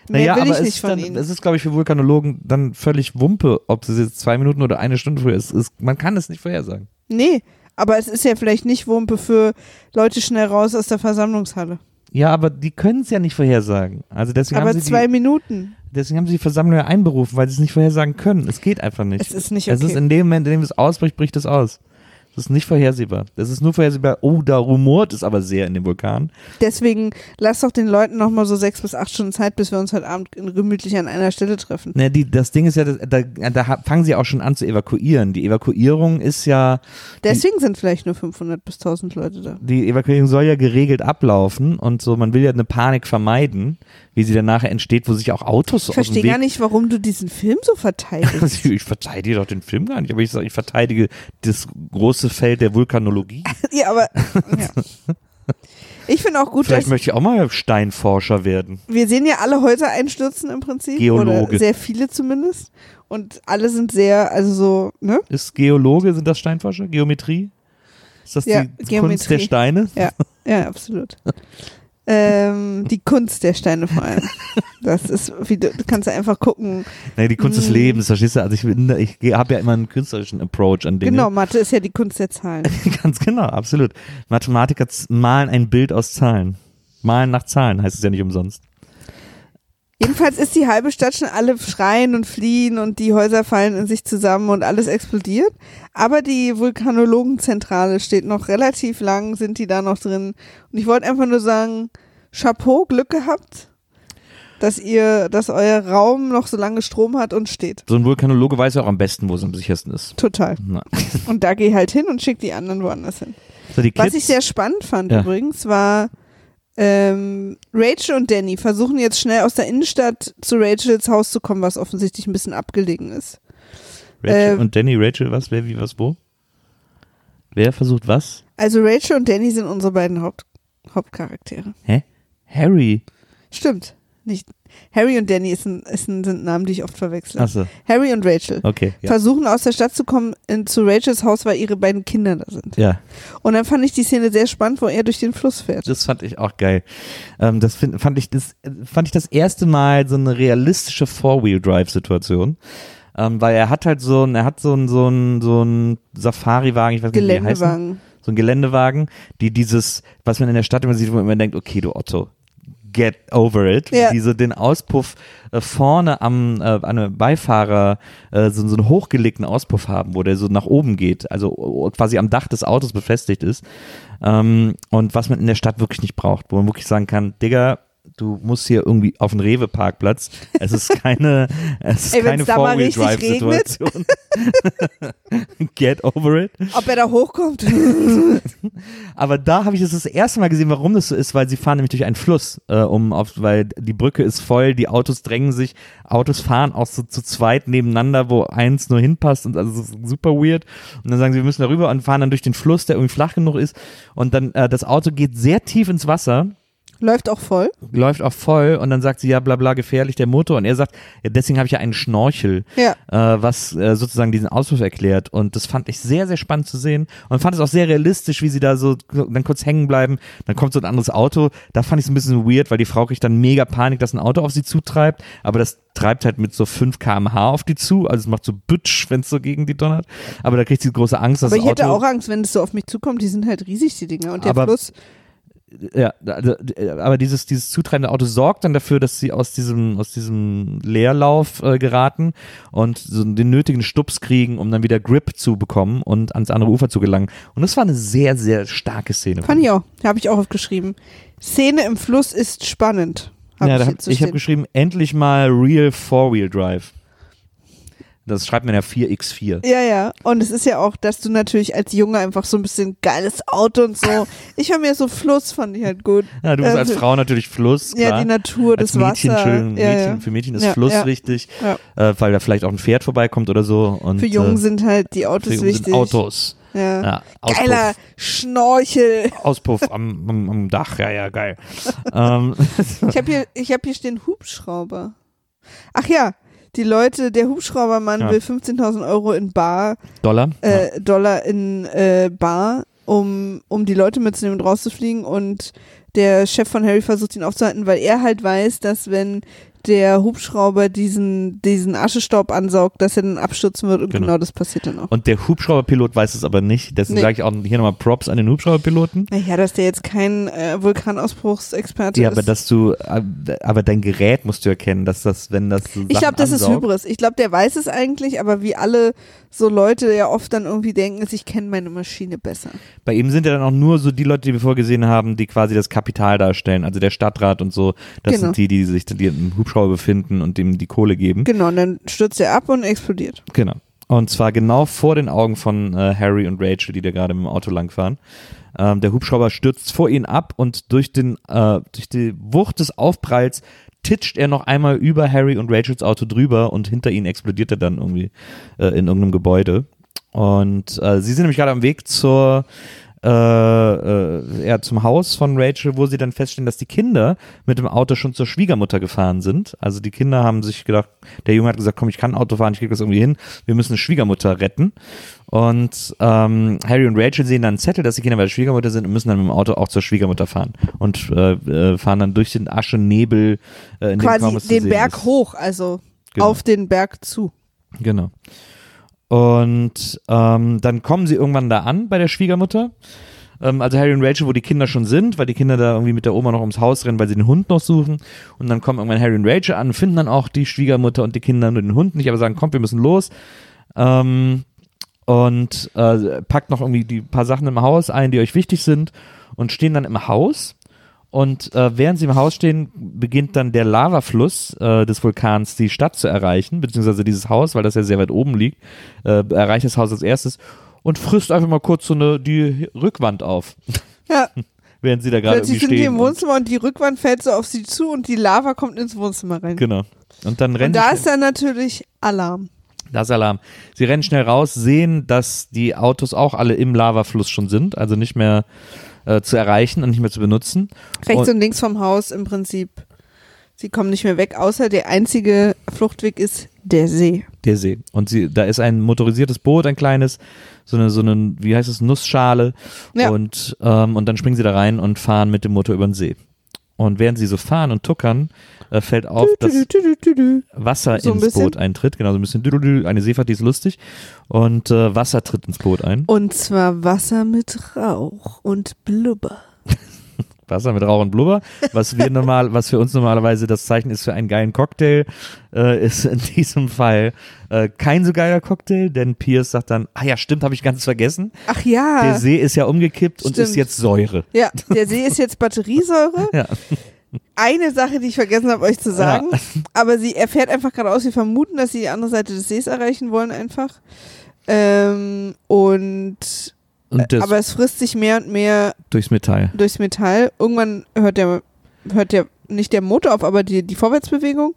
Mehr Naja, will aber ich es nicht ist von dann, ihnen. Es ist, glaube ich, für Vulkanologen dann völlig Wumpe, ob es jetzt zwei Minuten oder eine Stunde früher ist. ist man kann es nicht vorhersagen. Nee, aber es ist ja vielleicht nicht Wumpe für Leute schnell raus aus der Versammlungshalle. Ja, aber die können es ja nicht vorhersagen. Also deswegen aber haben sie zwei die, Minuten. deswegen haben sie die Versammlung ja einberufen, weil sie es nicht vorhersagen können. Es geht einfach nicht. Es ist nicht Es ist okay. in dem Moment, in dem es ausbricht, bricht es aus. Es ist nicht vorhersehbar. Es ist nur vorhersehbar, oh, da rumort es aber sehr in dem Vulkan. Deswegen lass doch den Leuten noch mal so sechs bis acht Stunden Zeit, bis wir uns heute Abend gemütlich an einer Stelle treffen. Ne, die, das Ding ist ja, das- da, da fangen sie auch schon an zu evakuieren. Die Evakuierung ist ja, Deswegen sind vielleicht nur 500 bis 1000 Leute da. die Evakuierung soll ja geregelt ablaufen und so, man will ja eine Panik vermeiden, wie sie dann nachher entsteht, wo sich auch Autos Ich verstehe gar nicht, warum du diesen Film so [LAUGHS] verteidigst. ich verteidige doch den Film gar nicht, aber ich sage, ich verteidige das große Feld der Vulkanologie. [LAUGHS] ja, aber ja. ich finde auch gut, Vielleicht dass möchte ich auch mal Steinforscher werden. wir sehen ja alle Häuser einstürzen im Prinzip. Geologe. Oder sehr viele zumindest. Und alle sind sehr, also so, ne? Ist Geologe, sind das Steinforscher? Geometrie? Ist das Ja, die Kunst Geometrie. der Steine? Ja, [LAUGHS] ja, absolut. Ähm, die Kunst der Steine vor allem. [LAUGHS] Das ist, wie du, du kannst einfach gucken. Nee, die Kunst des Mm. Lebens, verstehst du? Also ich, bin- ich habe ja immer einen künstlerischen Approach an Dinge. Genau, Mathe ist ja die Kunst der Zahlen. [LAUGHS] Ganz genau, absolut. Mathematiker malen ein Bild aus Zahlen. Malen nach Zahlen heißt es ja nicht umsonst. Jedenfalls ist die halbe Stadt schon alle schreien und fliehen und die Häuser fallen in sich zusammen und alles explodiert. Aber die Vulkanologenzentrale steht noch relativ lang, sind die da noch drin. Und ich wollte einfach nur sagen, Chapeau, Glück gehabt, dass ihr, dass euer Raum noch so lange Strom hat und steht. So ein Vulkanologe weiß ja auch am besten, wo es am sichersten ist. Total. Na. Und da geh halt hin und schick die anderen woanders hin. So, die Was ich sehr spannend fand Ja. übrigens, war ähm, Rachel und Danny versuchen jetzt schnell aus der Innenstadt zu Rachels Haus zu kommen, was offensichtlich ein bisschen abgelegen ist. Rachel äh, und Danny, Rachel, was, wer, wie, was, wo? Wer versucht was? Also Rachel und Danny sind unsere beiden Haupt Hauptcharaktere. Hä? Harry. Stimmt. Nicht. Harry und Danny ist ein, ist ein, sind Namen, die ich oft verwechsel. Achso, Harry und Rachel okay. Ja. versuchen aus der Stadt zu kommen in, zu Rachels Haus, weil ihre beiden Kinder da sind. ja, Und dann fand ich die Szene sehr spannend, wo er durch den Fluss fährt. das fand ich auch geil. Ähm, das find, fand, ich das, fand ich das erste Mal so eine realistische Four-Wheel-Drive-Situation. Ähm, weil er hat halt so ein, er hat so ein, so ein, so ein Safari-Wagen, ich weiß nicht, wie die heißen. Geländewagen. so ein Geländewagen, die dieses, was man in der Stadt immer sieht, wo man immer denkt, okay, du Otto, get over it. Ja. Diese, den Auspuff äh, vorne am, äh, an einem Beifahrer, äh, so, so einen hochgelegten Auspuff haben, wo der so nach oben geht, also quasi am Dach des Autos befestigt ist. Ähm, und was man in der Stadt wirklich nicht braucht, wo man wirklich sagen kann, Digga, du musst hier irgendwie auf den Rewe-Parkplatz. Es ist keine, es ist Ey, keine Four-Wheel-Drive-Situation. [LAUGHS] Get over it. Ob er da hochkommt? [LAUGHS] Aber da habe ich es das erste Mal gesehen, warum das so ist, weil sie fahren nämlich durch einen Fluss, äh, um auf, weil die Brücke ist voll, die Autos drängen sich, Autos fahren auch so zu zweit nebeneinander, wo eins nur hinpasst und also das ist super weird. Und dann sagen sie, wir müssen darüber und fahren dann durch den Fluss, der irgendwie flach genug ist. Und dann äh, das Auto geht sehr tief ins Wasser Läuft auch voll. läuft auch voll und dann sagt sie, ja, bla bla, gefährlich der Motor. Und er sagt, ja, deswegen habe ich ja einen Schnorchel, Ja. äh, was äh, sozusagen diesen Auspuff erklärt. Und das fand ich sehr, sehr spannend zu sehen. Und fand es auch sehr realistisch, wie sie da so dann kurz hängen bleiben. Dann kommt so ein anderes Auto. Da fand ich es ein bisschen weird, weil die Frau kriegt dann mega Panik, dass ein Auto auf sie zutreibt. Aber das treibt halt mit so 5 kmh auf die zu. Also es macht so Bütsch, wenn es so gegen die donnert. Aber da kriegt sie große Angst, dass Aber ich hätte Auto auch Angst, wenn es so auf mich zukommt. Die sind halt riesig, die Dinger. Und der Fluss. Ja, also, äh, aber dieses, dieses zutreibende Auto sorgt dann dafür, dass sie aus diesem, aus diesem Leerlauf äh, geraten und so den nötigen Stups kriegen, um dann wieder Grip zu bekommen und ans andere Ufer zu gelangen. Und das war eine sehr, sehr starke Szene. Fand ich auch. Habe ich auch aufgeschrieben. Szene im Fluss ist spannend. Hab ja, ich so ich habe geschrieben, endlich mal Real Four-Wheel Drive. Das schreibt man ja 4x4. Ja, ja. Und es ist ja auch, dass du natürlich als Junge einfach so ein bisschen geiles Auto und so. Ich war mir so Fluss, fand ich halt gut. Ja, du bist als Also, Frau natürlich Fluss, klar. Ja, die Natur, als das Mädchen, Wasser. schön, ja, Mädchen, ja. für Mädchen ist Ja, Fluss wichtig, äh, weil da vielleicht auch ein Pferd vorbeikommt oder so. Und, Für Jungen äh, sind halt die Autos für Jungen wichtig. sind Autos. Ja. Ja, Auspuff, Geiler Schnorchel. Auspuff am, am, am Dach, ja, ja, geil. [LAUGHS] ähm, [LAUGHS] Ich habe hier, ich hab hier stehen Hubschrauber. Ach ja, die Leute, der Hubschraubermann Ja. will 15.000 Euro in Bar, Dollar? äh, Dollar in äh, Bar, um, um die Leute mitzunehmen und rauszufliegen und der Chef von Harry versucht ihn aufzuhalten, weil er halt weiß, dass wenn der Hubschrauber diesen, diesen Aschestaub ansaugt, dass er dann abstürzen wird und Genau. genau, das passiert dann auch. Und der Hubschrauberpilot weiß es aber nicht. Deswegen Nee. sage ich auch hier nochmal Props an den Hubschrauberpiloten. Naja, dass der jetzt kein äh, Vulkanausbruchsexperte Ja, ist. aber dass du, äh, aber dein Gerät musst du erkennen, dass das, wenn das so ich glaube, das ist ansaugt- Hybris. Ich glaube, der weiß es eigentlich, aber wie alle so Leute ja oft dann irgendwie denken, ist, ich kenne meine Maschine besser. Bei ihm sind ja dann auch nur so die Leute, die wir vorgesehen haben, die quasi das Kapital darstellen, also der Stadtrat und so. Das Genau. sind die, die sich die im Hubschrauber befinden und dem die Kohle geben. Genau, und dann stürzt er ab und explodiert. Genau. Und zwar genau vor den Augen von äh, Harry und Rachel, die da gerade mit dem Auto langfahren. Ähm, der Hubschrauber stürzt vor ihnen ab und durch, den, äh, durch die Wucht des Aufpralls titscht er noch einmal über Harry und Rachels Auto drüber und hinter ihnen explodiert er dann irgendwie äh, in irgendeinem Gebäude. Und äh, sie sind nämlich gerade am Weg zur äh, äh, ja, zum Haus von Rachel, wo sie dann feststellen, dass die Kinder mit dem Auto schon zur Schwiegermutter gefahren sind. Also die Kinder haben sich gedacht, der Junge hat gesagt, komm, ich kann Auto fahren, ich krieg das irgendwie hin, wir müssen eine Schwiegermutter retten. Und ähm, Harry und Rachel sehen dann einen Zettel, dass die Kinder bei der Schwiegermutter sind und müssen dann mit dem Auto auch zur Schwiegermutter fahren. Und äh, äh, fahren dann durch den Aschenebel, äh, in Quasi den sehen Berg ist. hoch, also Genau. auf den Berg zu. Genau. Und ähm, dann kommen sie irgendwann da an bei der Schwiegermutter. Ähm, also Harry und Rachel, wo die Kinder schon sind, weil die Kinder da irgendwie mit der Oma noch ums Haus rennen, weil sie den Hund noch suchen. Und dann kommen irgendwann Harry und Rachel an, finden dann auch die Schwiegermutter und die Kinder nur den Hund nicht, aber sagen, komm, wir müssen los. Ähm, und äh, packt noch irgendwie die paar Sachen im Haus ein, die euch wichtig sind und stehen dann im Haus. Und äh, während sie im Haus stehen, beginnt dann der Lavafluss äh, des Vulkans die Stadt zu erreichen, beziehungsweise dieses Haus, weil das ja sehr weit oben liegt, äh, erreicht das Haus als erstes und frisst einfach mal kurz so eine die Rückwand auf, [LAUGHS] Ja, [LAUGHS] während sie da gerade irgendwie plötzlich sind die stehen. im Wohnzimmer und die Rückwand fällt so auf sie zu und die Lava kommt ins Wohnzimmer rein. und, genau. Und dann rennen Und da sie ist dann natürlich Alarm. Das Alarm. Sie rennen schnell raus, sehen, dass die Autos auch alle im Lavafluss schon sind, also nicht mehr äh, zu erreichen und nicht mehr zu benutzen. Rechts Und- und links vom Haus im Prinzip. Sie kommen nicht mehr weg, außer der einzige Fluchtweg ist der See. Der See. Und sie, da ist ein motorisiertes Boot, ein kleines, so eine, so eine, wie heißt es, Nussschale. Ja. Und, ähm, und dann springen sie da rein und fahren mit dem Motor über den See. Und während sie so fahren und tuckern, äh, fällt auf, dass. Wasser So ins. Boot eintritt. Genau, so ein bisschen eine Seefahrt, die ist lustig. Und äh, Wasser tritt ins Boot ein. Und zwar Wasser mit Rauch und Blubber. Wasser mit Rauch und Blubber, was wir [LAUGHS] normal, was für uns normalerweise das Zeichen ist für einen geilen Cocktail, äh, ist in diesem Fall äh, kein so geiler Cocktail, denn Pierce sagt dann, ah ja, stimmt, habe ich ganz vergessen. Ach ja. Der See ist ja umgekippt und Stimmt. ist jetzt Säure. Ja, der See ist jetzt Batteriesäure. [LAUGHS] Ja. Eine Sache, die ich vergessen habe, euch zu sagen. Aber sie erfährt einfach geradeaus. Wir vermuten, dass sie die andere Seite des Sees erreichen wollen einfach. Ähm, und Und aber es frisst sich mehr und mehr durchs Metall. durchs Metall. Irgendwann hört der hört der nicht der Motor auf, aber die die Vorwärtsbewegung.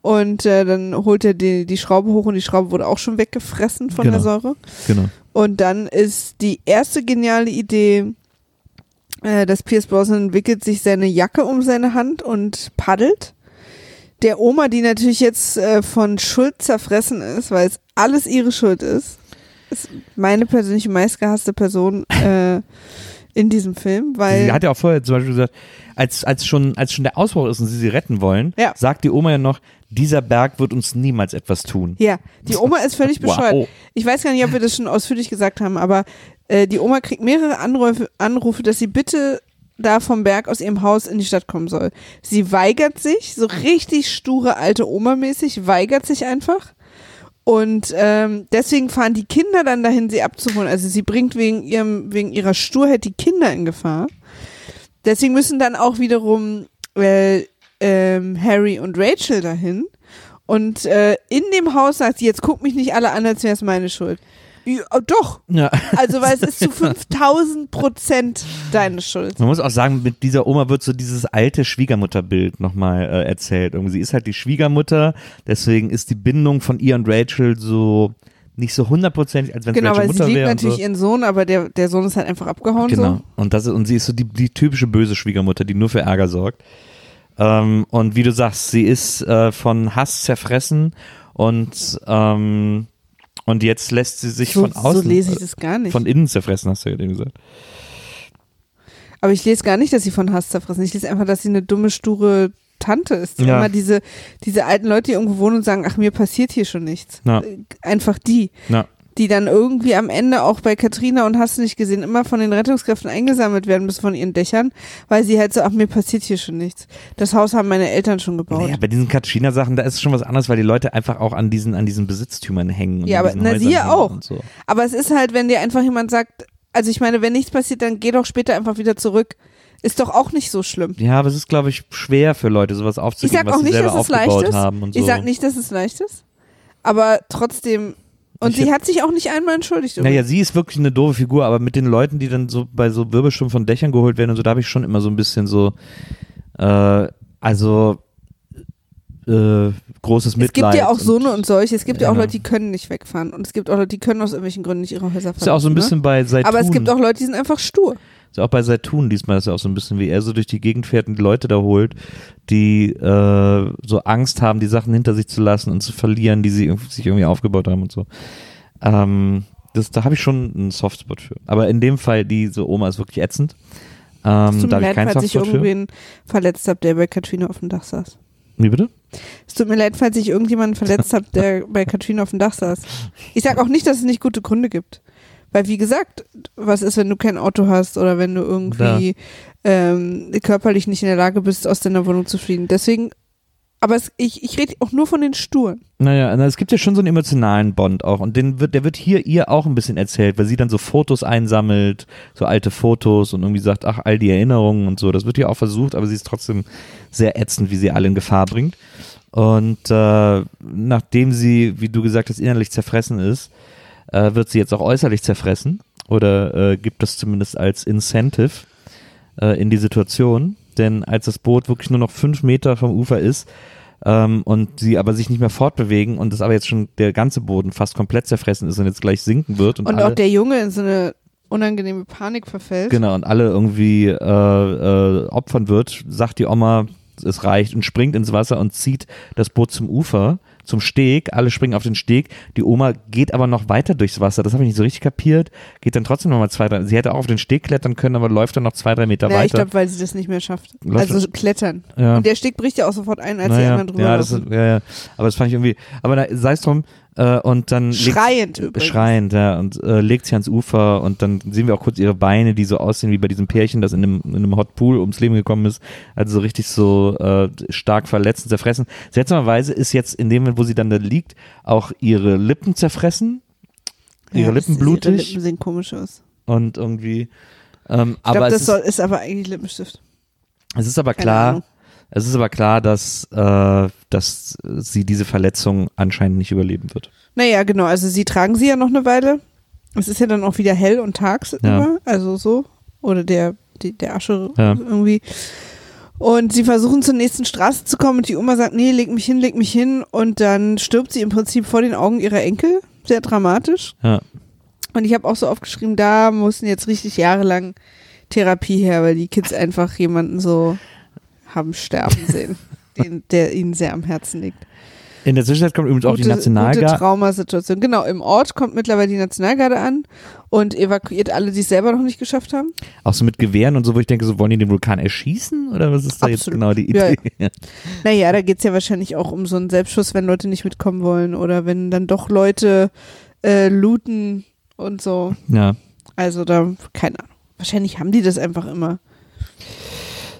Und äh, dann holt er die, die Schraube hoch und die Schraube wurde auch schon weggefressen von der Genau. Säure. Genau. Und dann ist die erste geniale Idee, äh, dass Pierce Brosnan wickelt sich seine Jacke um seine Hand und paddelt. Der Oma, die natürlich jetzt äh, von Schuld zerfressen ist, weil es alles ihre Schuld ist, ist meine persönliche meistgehasste Person äh, in diesem Film, weil Sie hat ja auch vorher zum Beispiel gesagt, als, als, schon, als schon der Ausbruch ist und sie sie retten wollen, Ja. sagt die Oma ja noch, dieser Berg wird uns niemals etwas tun. ja, die Oma ist völlig [LAUGHS] Wow. bescheuert. Ich weiß gar nicht, ob wir das schon ausführlich gesagt haben, aber äh, die Oma kriegt mehrere Anrufe, Anrufe, dass sie bitte da vom Berg aus ihrem Haus in die Stadt kommen soll. Sie weigert sich, so richtig sture alte Oma-mäßig, weigert sich einfach. Und ähm, deswegen fahren die Kinder dann dahin, sie abzuholen. Also sie bringt wegen ihrem, wegen ihrer Sturheit die Kinder in Gefahr. Deswegen müssen dann auch wiederum äh, ähm, Harry und Rachel dahin. Und äh, in dem Haus sagt sie, jetzt guck mich nicht alle an, als wäre es meine Schuld. Ja, doch, Ja. also weil es ist zu [LAUGHS] 5000 Prozent deine Schuld. Man muss auch sagen, mit dieser Oma wird so dieses alte Schwiegermutterbild nochmal äh, erzählt. Irgendwie, sie ist halt die Schwiegermutter, deswegen ist die Bindung von ihr und Rachel so nicht so hundertprozentig, als wenn es Genau, Rachel weil sie Mutter liebt wäre. und natürlich so. ihren Sohn, aber der, der Sohn ist halt einfach abgehauen Genau. so. Und, das ist, und sie ist so die, die typische böse Schwiegermutter, die nur für Ärger sorgt. Ähm, und wie du sagst, sie ist äh, von Hass zerfressen und, ähm, und jetzt lässt sie sich So, von außen, so lese ich das gar nicht. von innen zerfressen, hast du ja eben gesagt. aber ich lese gar nicht, dass sie von Hass zerfressen. Ich lese einfach, dass sie eine dumme, sture Tante ist. Ja. Immer diese, diese alten Leute, die irgendwo wohnen und sagen, ach, mir passiert hier schon nichts. Ja. Äh, Einfach die, Ja. Die dann irgendwie am Ende auch bei Katrina und hast du nicht gesehen, immer von den Rettungskräften eingesammelt werden müssen von ihren Dächern, weil sie halt so, ach, mir passiert hier schon nichts. Das Haus haben meine Eltern schon gebaut. Naja, bei diesen Katrina-Sachen, da ist es schon was anderes, weil die Leute einfach auch an diesen, an diesen Besitztümern hängen. Und Ja, aber na, sie ja auch. Und so. Aber es ist halt, wenn dir einfach jemand sagt, also ich meine, wenn nichts passiert, dann geh doch später einfach wieder zurück. Ist doch auch nicht so schlimm. Ja, aber es ist, glaube ich, schwer für Leute, sowas Ich aufzugeben, sag was auch sie nicht, selber dass es leicht aufgebaut ist. haben und so. Ich sag nicht, dass es leicht ist. Aber trotzdem. Und Ich sie hat sich auch nicht einmal entschuldigt. Naja, übrigens. sie ist wirklich eine doofe Figur, aber mit den Leuten, die dann so bei so Wirbelsturm von Dächern geholt werden und so, da habe ich schon immer so ein bisschen so, äh, also äh, großes es Mitleid. gibt ja auch so eine und solche. Es gibt ja, auch Ja. Leute, die können nicht wegfahren. Und es gibt auch Leute, die können aus irgendwelchen Gründen nicht ihre Häuser Ist ja auch so ein verlassen, bisschen bei Ne? Seitun. Aber es gibt auch Leute, die sind einfach stur. Ist auch bei Seitun diesmal ist ja auch so ein bisschen, wie er so durch die Gegend fährt und die Leute da holt, die äh, so Angst haben, die Sachen hinter sich zu lassen und zu verlieren, die sie sich irgendwie aufgebaut haben und so. Ähm, das, da habe ich schon einen Softspot für. Aber in dem Fall, diese Oma ist wirklich ätzend. Es Ähm, tut da mir habe ich leid, keinen falls ich Softspot für. irgendwen verletzt habe, der bei Katrina auf dem Dach saß. Wie bitte? Es tut mir leid, falls ich irgendjemanden verletzt habe, der [LAUGHS] bei Katrina auf dem Dach saß. Ich sag auch nicht, dass es nicht gute Gründe gibt. Weil, wie gesagt, was ist, wenn du kein Auto hast oder wenn du irgendwie ähm, körperlich nicht in der Lage bist, aus deiner Wohnung zu fliehen. Deswegen, aber es, ich, ich rede auch nur von den Sturen. Naja, na, es gibt ja schon so einen emotionalen Bond auch und den wird, der wird hier ihr auch ein bisschen erzählt, weil sie dann so Fotos einsammelt, so alte Fotos und irgendwie sagt, ach, all die Erinnerungen und so. Das wird hier auch versucht, aber sie ist trotzdem sehr ätzend, wie sie alle in Gefahr bringt. Und äh, nachdem sie, wie du gesagt hast, innerlich zerfressen ist, äh, wird sie jetzt auch äußerlich zerfressen oder äh, gibt das zumindest als Incentive äh, in die Situation. Denn als das Boot wirklich nur noch fünf Meter vom Ufer ist ähm, und sie aber sich nicht mehr fortbewegen und es aber jetzt schon der ganze Boden fast komplett zerfressen ist und jetzt gleich sinken wird und, Und auch der Junge in so eine unangenehme Panik verfällt. genau und alle irgendwie äh, äh, opfern wird, sagt die Oma, es reicht und springt ins Wasser und zieht das Boot zum Ufer, zum Steg. Alle springen auf den Steg. Die Oma geht aber noch weiter durchs Wasser. Das habe ich nicht so richtig kapiert. Geht dann trotzdem nochmal zwei, drei. Sie hätte auch auf den Steg klettern können, aber läuft dann noch zwei, drei Meter Ja, ich weiter. glaube, weil sie das nicht mehr schafft. Läuft also klettern. ja. Und der Steg bricht ja auch sofort ein, als die Naja, anderen drüber ja, das ist, ja, ja. Aber das fand ich irgendwie. Aber sei es drum. Äh, und dann legt- Schreiend übrigens. Schreiend, ja. Und äh, legt sie ans Ufer und dann sehen wir auch kurz ihre Beine, die so aussehen wie bei diesem Pärchen, das in einem, in einem Hot Pool ums Leben gekommen ist. Also so richtig so äh, stark verletzt und zerfressen. Seltsamerweise ist jetzt in dem Moment, wo sie dann da liegt, auch ihre Lippen zerfressen. Ihre Ja, Lippen blutig Ihre Lippen sehen komisch aus. und irgendwie. Ähm, Ich glaube, das ist, soll, ist aber eigentlich Lippenstift. es ist aber Keine klar, Ahnung. Es ist aber klar, dass, äh, dass sie diese Verletzung anscheinend nicht überleben wird. Naja, genau. Also sie tragen sie ja noch eine Weile. Es ist ja dann auch wieder hell und tags Ja. immer. Also so. Oder der, die, der Asche Ja. irgendwie. Und sie versuchen zur nächsten Straße zu kommen und die Oma sagt, nee, leg mich hin, leg mich hin. Und dann stirbt sie im Prinzip vor den Augen ihrer Enkel. Sehr dramatisch. Ja. Und ich habe auch so aufgeschrieben, da mussten jetzt richtig jahrelang Therapie her, weil die Kids einfach jemanden so haben sterben sehen, [LAUGHS] den, der ihnen sehr am Herzen liegt. In der Zwischenzeit kommt übrigens auch die gute Nationalgarde. Traumasituation. Genau, im Ort kommt mittlerweile die Nationalgarde an und evakuiert alle, die es selber noch nicht geschafft haben. Auch so mit Gewehren und so, wo ich denke, so wollen die den Vulkan erschießen? Oder was ist da jetzt Absolut. genau die Ja, Idee? [LAUGHS] Ja. Naja, da geht's ja wahrscheinlich auch um so einen Selbstschuss, wenn Leute nicht mitkommen wollen oder wenn dann doch Leute äh, looten und so. ja. Also da, keine Ahnung. Wahrscheinlich haben die das einfach immer.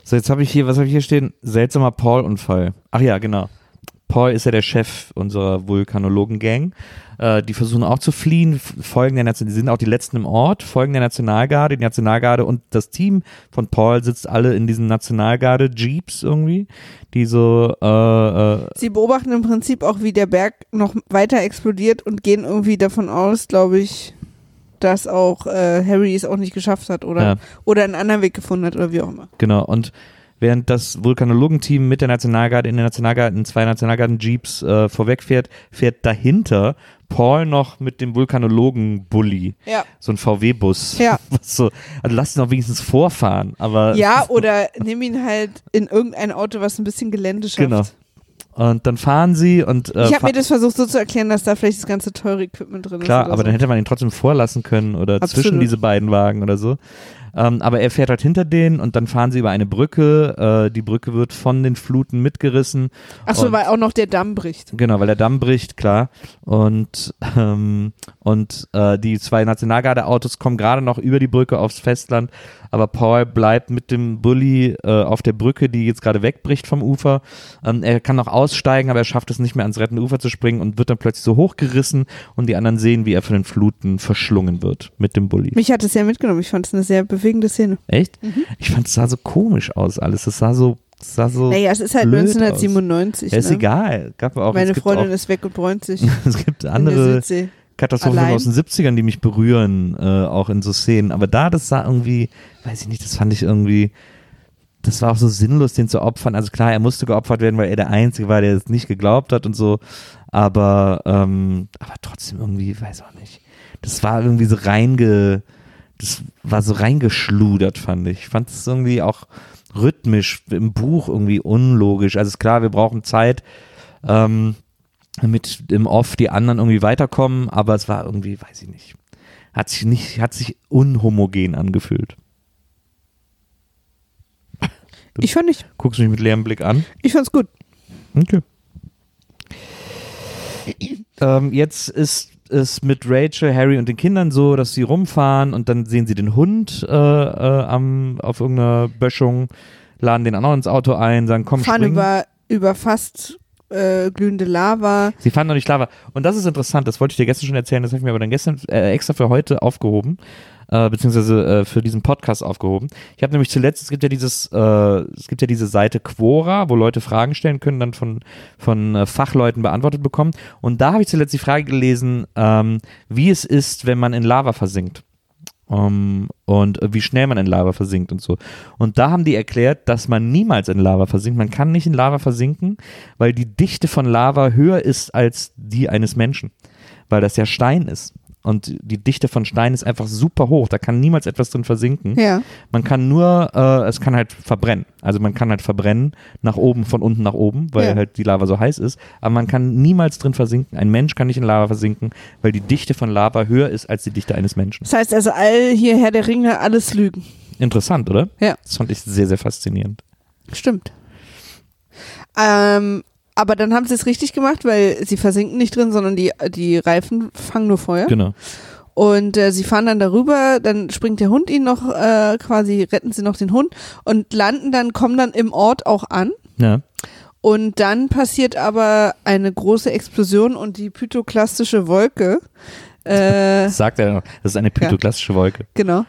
So, jetzt habe ich hier, was habe ich hier stehen? Seltsamer Paul-Unfall. Ach ja, genau. Paul ist ja der Chef unserer Vulkanologen-Gang. Äh, die versuchen auch zu fliehen, folgen der Nation die sind auch die letzten im Ort, folgen der Nationalgarde. Die Nationalgarde und das Team von Paul sitzt alle in diesen Nationalgarde-Jeeps irgendwie, die so, äh, äh, Sie beobachten im Prinzip auch, wie der Berg noch weiter explodiert und gehen irgendwie davon aus, glaube ich, dass auch äh, Harry es auch nicht geschafft hat oder, Ja. oder einen anderen Weg gefunden hat oder wie auch immer. Genau, und während das Vulkanologenteam mit der Nationalgarde in der Nationalgarde in zwei Nationalgarden-Jeeps äh, vorwegfährt, fährt dahinter Paul noch mit dem Vulkanologen-Bully. Ja. So ein VW-Bus. Ja. [LAUGHS] So, also lass ihn doch wenigstens vorfahren, aber. Ja, [LAUGHS] oder nimm ihn halt in irgendein Auto, was ein bisschen Gelände schafft. Genau. Und dann fahren sie und äh, Ich habe mir das versucht so zu erklären, dass da vielleicht das ganze teure Equipment drin ist. Klar, aber so. dann hätte man ihn trotzdem vorlassen können oder Absolut. zwischen diese beiden Wagen oder so. Ähm, aber er fährt halt hinter denen und dann fahren sie über eine Brücke. Äh, die Brücke wird von den Fluten mitgerissen. Ach so, und- weil auch noch der Damm bricht. Genau, weil der Damm bricht, klar. Und, ähm, und äh, die zwei Nationalgarde-Autos kommen gerade noch über die Brücke aufs Festland, aber Paul bleibt mit dem Bulli äh, auf der Brücke, die jetzt gerade wegbricht vom Ufer. Ähm, er kann noch aussteigen, aber er schafft es nicht mehr ans rettende Ufer zu springen und wird dann plötzlich so hochgerissen und die anderen sehen, wie er von den Fluten verschlungen wird mit dem Bulli. Mich hat es sehr mitgenommen. Ich fand es eine sehr bewegende Szene. Echt? Ich fand es sah so komisch aus alles. Es sah so, es sah so. Naja, es ist halt blöd 1997. ja, ist ne? egal. Gab auch, Meine Freundin auch, ist weg und bräunt sich [LAUGHS] es gibt andere. Katastrophen aus den 70ern, die mich berühren, äh, auch in so Szenen. Aber da, das sah irgendwie, weiß ich nicht, das fand ich irgendwie, das war auch so sinnlos, den zu opfern. Also klar, er musste geopfert werden, weil er der Einzige war, der es nicht geglaubt hat und so. Aber, ähm, aber trotzdem irgendwie, weiß auch nicht. Das war irgendwie so reinge, das war so reingeschludert, fand ich. Ich fand es irgendwie auch rhythmisch im Buch irgendwie unlogisch. Also ist klar, wir brauchen Zeit, ähm, damit im Off die anderen irgendwie weiterkommen, aber es war irgendwie, weiß ich nicht, hat sich nicht, hat sich unhomogen angefühlt. Ich fand nicht. Guckst du mich mit leerem Blick an? Ich fand's gut. Okay. ähm, jetzt ist es mit Rachel, Harry und den Kindern so, dass sie rumfahren und dann sehen sie den Hund äh, äh, am, auf irgendeiner Böschung, laden den auch noch ins Auto ein, sagen, komm, Fahren spring. über, über fast äh, glühende Lava. Sie fahren noch nicht Lava. Und das ist interessant, das wollte ich dir gestern schon erzählen, das habe ich mir aber dann gestern äh, extra für heute aufgehoben, äh, beziehungsweise äh, für diesen Podcast aufgehoben. Ich habe nämlich zuletzt, es gibt ja dieses, äh, es gibt ja diese Seite Quora, wo Leute Fragen stellen können, dann von, von äh, Fachleuten beantwortet bekommen. Und da habe ich zuletzt die Frage gelesen, ähm, wie es ist, wenn man in Lava versinkt. Um, und äh, wie schnell man in Lava versinkt und so. Und da haben die erklärt, dass man niemals in Lava versinkt. Man kann nicht in Lava versinken, weil die Dichte von Lava höher ist als die eines Menschen. Weil das ja Stein ist. Und die Dichte von Stein ist einfach super hoch. Da kann niemals etwas drin versinken. Ja. Man kann nur, äh, es kann halt verbrennen. Also man kann halt verbrennen nach oben, von unten nach oben, weil Ja. halt die Lava so heiß ist. Aber man kann niemals drin versinken. Ein Mensch kann nicht in Lava versinken, weil die Dichte von Lava höher ist als die Dichte eines Menschen. Das heißt also, all hierher der Ringe, alles Lügen. Interessant, oder? Ja. Das fand ich sehr, sehr faszinierend. Stimmt. Ähm, aber dann haben sie es richtig gemacht, weil sie versinken nicht drin, sondern die, die Reifen fangen nur Feuer. Genau. Und äh, sie fahren dann darüber, dann springt der Hund ihnen noch, äh, quasi retten sie noch den Hund und landen dann, kommen dann im Ort auch an. Ja. Und dann passiert aber eine große Explosion und die pythoklastische Wolke, äh, Das [LAUGHS] sagt er noch. Das ist eine pythoklastische Wolke. genau,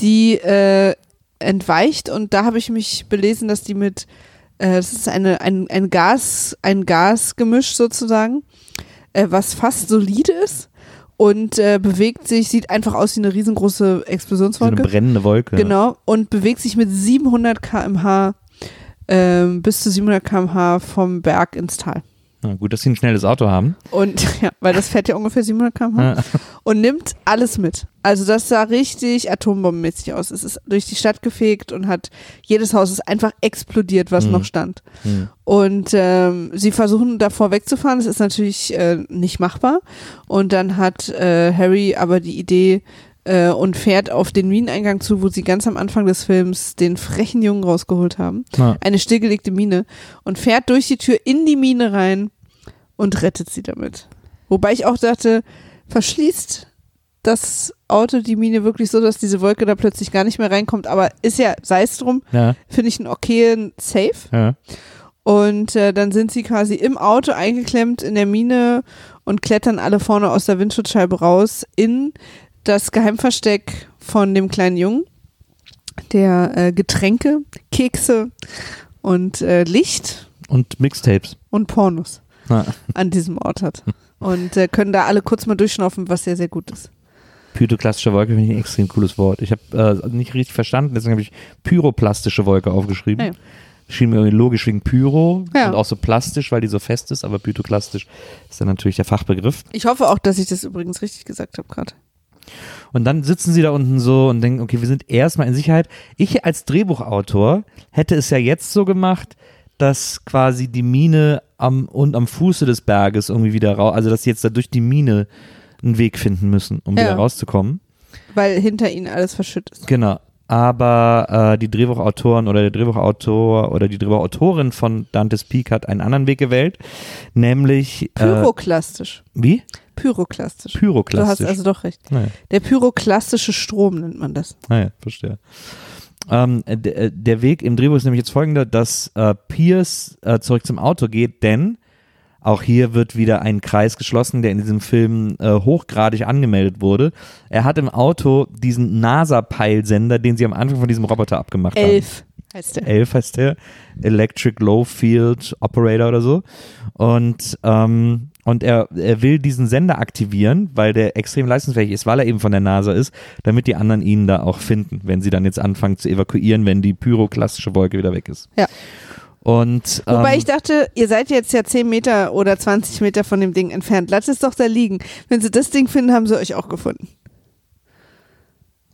die äh, entweicht und da habe ich mich belesen, dass die mit, äh, das ist eine, ein, ein Gas, ein Gasgemisch sozusagen, äh, was fast solide ist und äh, bewegt sich, sieht einfach aus wie eine riesengroße So eine Explosionswolke. brennende Wolke. Genau, und bewegt sich mit 700 km/h ähm, bis zu 700 km/h vom Berg ins Tal. Ja, gut, dass sie ein schnelles Auto haben. Und [LAUGHS] ja, weil das fährt ja ungefähr 700 km/h und nimmt alles mit. Also das sah richtig atombombenmäßig aus. Es ist durch die Stadt gefegt und hat jedes Haus ist einfach explodiert, was Mhm. noch stand. Hm. Und ähm, sie versuchen davor wegzufahren. Das ist natürlich äh, nicht machbar. Und dann hat äh, Harry aber die Idee äh, und fährt auf den Mineneingang zu, wo sie ganz am Anfang des Films den frechen Jungen rausgeholt haben. Ja. Eine stillgelegte Mine und fährt durch die Tür in die Mine rein und rettet sie damit. Wobei ich auch dachte, verschließt das Auto die Mine wirklich so, dass diese Wolke da plötzlich gar nicht mehr reinkommt. Aber ist ja, sei es drum, Ja, finde ich einen okayen Safe. ja. Und äh, dann sind sie quasi im Auto eingeklemmt in der Mine und klettern alle vorne aus der Windschutzscheibe raus in das Geheimversteck von dem kleinen Jungen, der äh, Getränke, Kekse und äh, Licht Und Mixtapes. und Pornos Ja. an diesem Ort hat. Und äh, können da alle kurz mal durchschnaufen, was sehr, sehr gut ist. Pythoklastische Wolke finde ich ein extrem cooles Wort. Ich habe äh, nicht richtig verstanden, deswegen habe ich pyroplastische Wolke aufgeschrieben. Ja. Schien mir irgendwie logisch wegen Pyro Ja. und auch so plastisch, weil die so fest ist, aber pythoklastisch ist dann natürlich der Fachbegriff. Ich hoffe auch, dass ich das übrigens richtig gesagt habe gerade. Und dann sitzen sie da unten so und denken, okay, wir sind erstmal in Sicherheit. Ich als Drehbuchautor hätte es ja jetzt so gemacht, dass quasi die Mine am und am Fuße des Berges irgendwie wieder raus, also dass sie jetzt da durch die Mine einen Weg finden müssen, um Ja. wieder rauszukommen. Weil hinter ihnen alles verschüttet ist. Genau. Aber äh, die Drehbuchautoren oder der Drehbuchautor oder die Drehbuchautorin von Dante's Peak hat einen anderen Weg gewählt, nämlich äh, Pyroklastisch. wie? Pyroklastisch. Du hast Pyroklastisch. also doch recht. naja, Der pyroklastische Strom nennt man das. naja, verstehe. Ähm, äh, der, der Weg im Drehbuch ist nämlich jetzt folgender, dass äh, Pierce äh, zurück zum Auto geht, denn auch hier wird wieder ein Kreis geschlossen, der in diesem Film äh, hochgradig angemeldet wurde. Er hat im Auto diesen NASA-Peilsender, den sie am Anfang von diesem Roboter abgemacht haben. Elf heißt der. 11 heißt der, Electric Low Field Operator oder so. Und, ähm, und er, er will diesen Sender aktivieren, weil der extrem leistungsfähig ist, weil er eben von der NASA ist, damit die anderen ihn da auch finden, wenn sie dann jetzt anfangen zu evakuieren, wenn die pyroklastische Wolke wieder weg ist. Ja. Und ähm, Wobei ich dachte, ihr seid jetzt ja 10 Meter oder 20 Meter von dem Ding entfernt. Lasst es doch da liegen. Wenn sie das Ding finden, haben sie euch auch gefunden.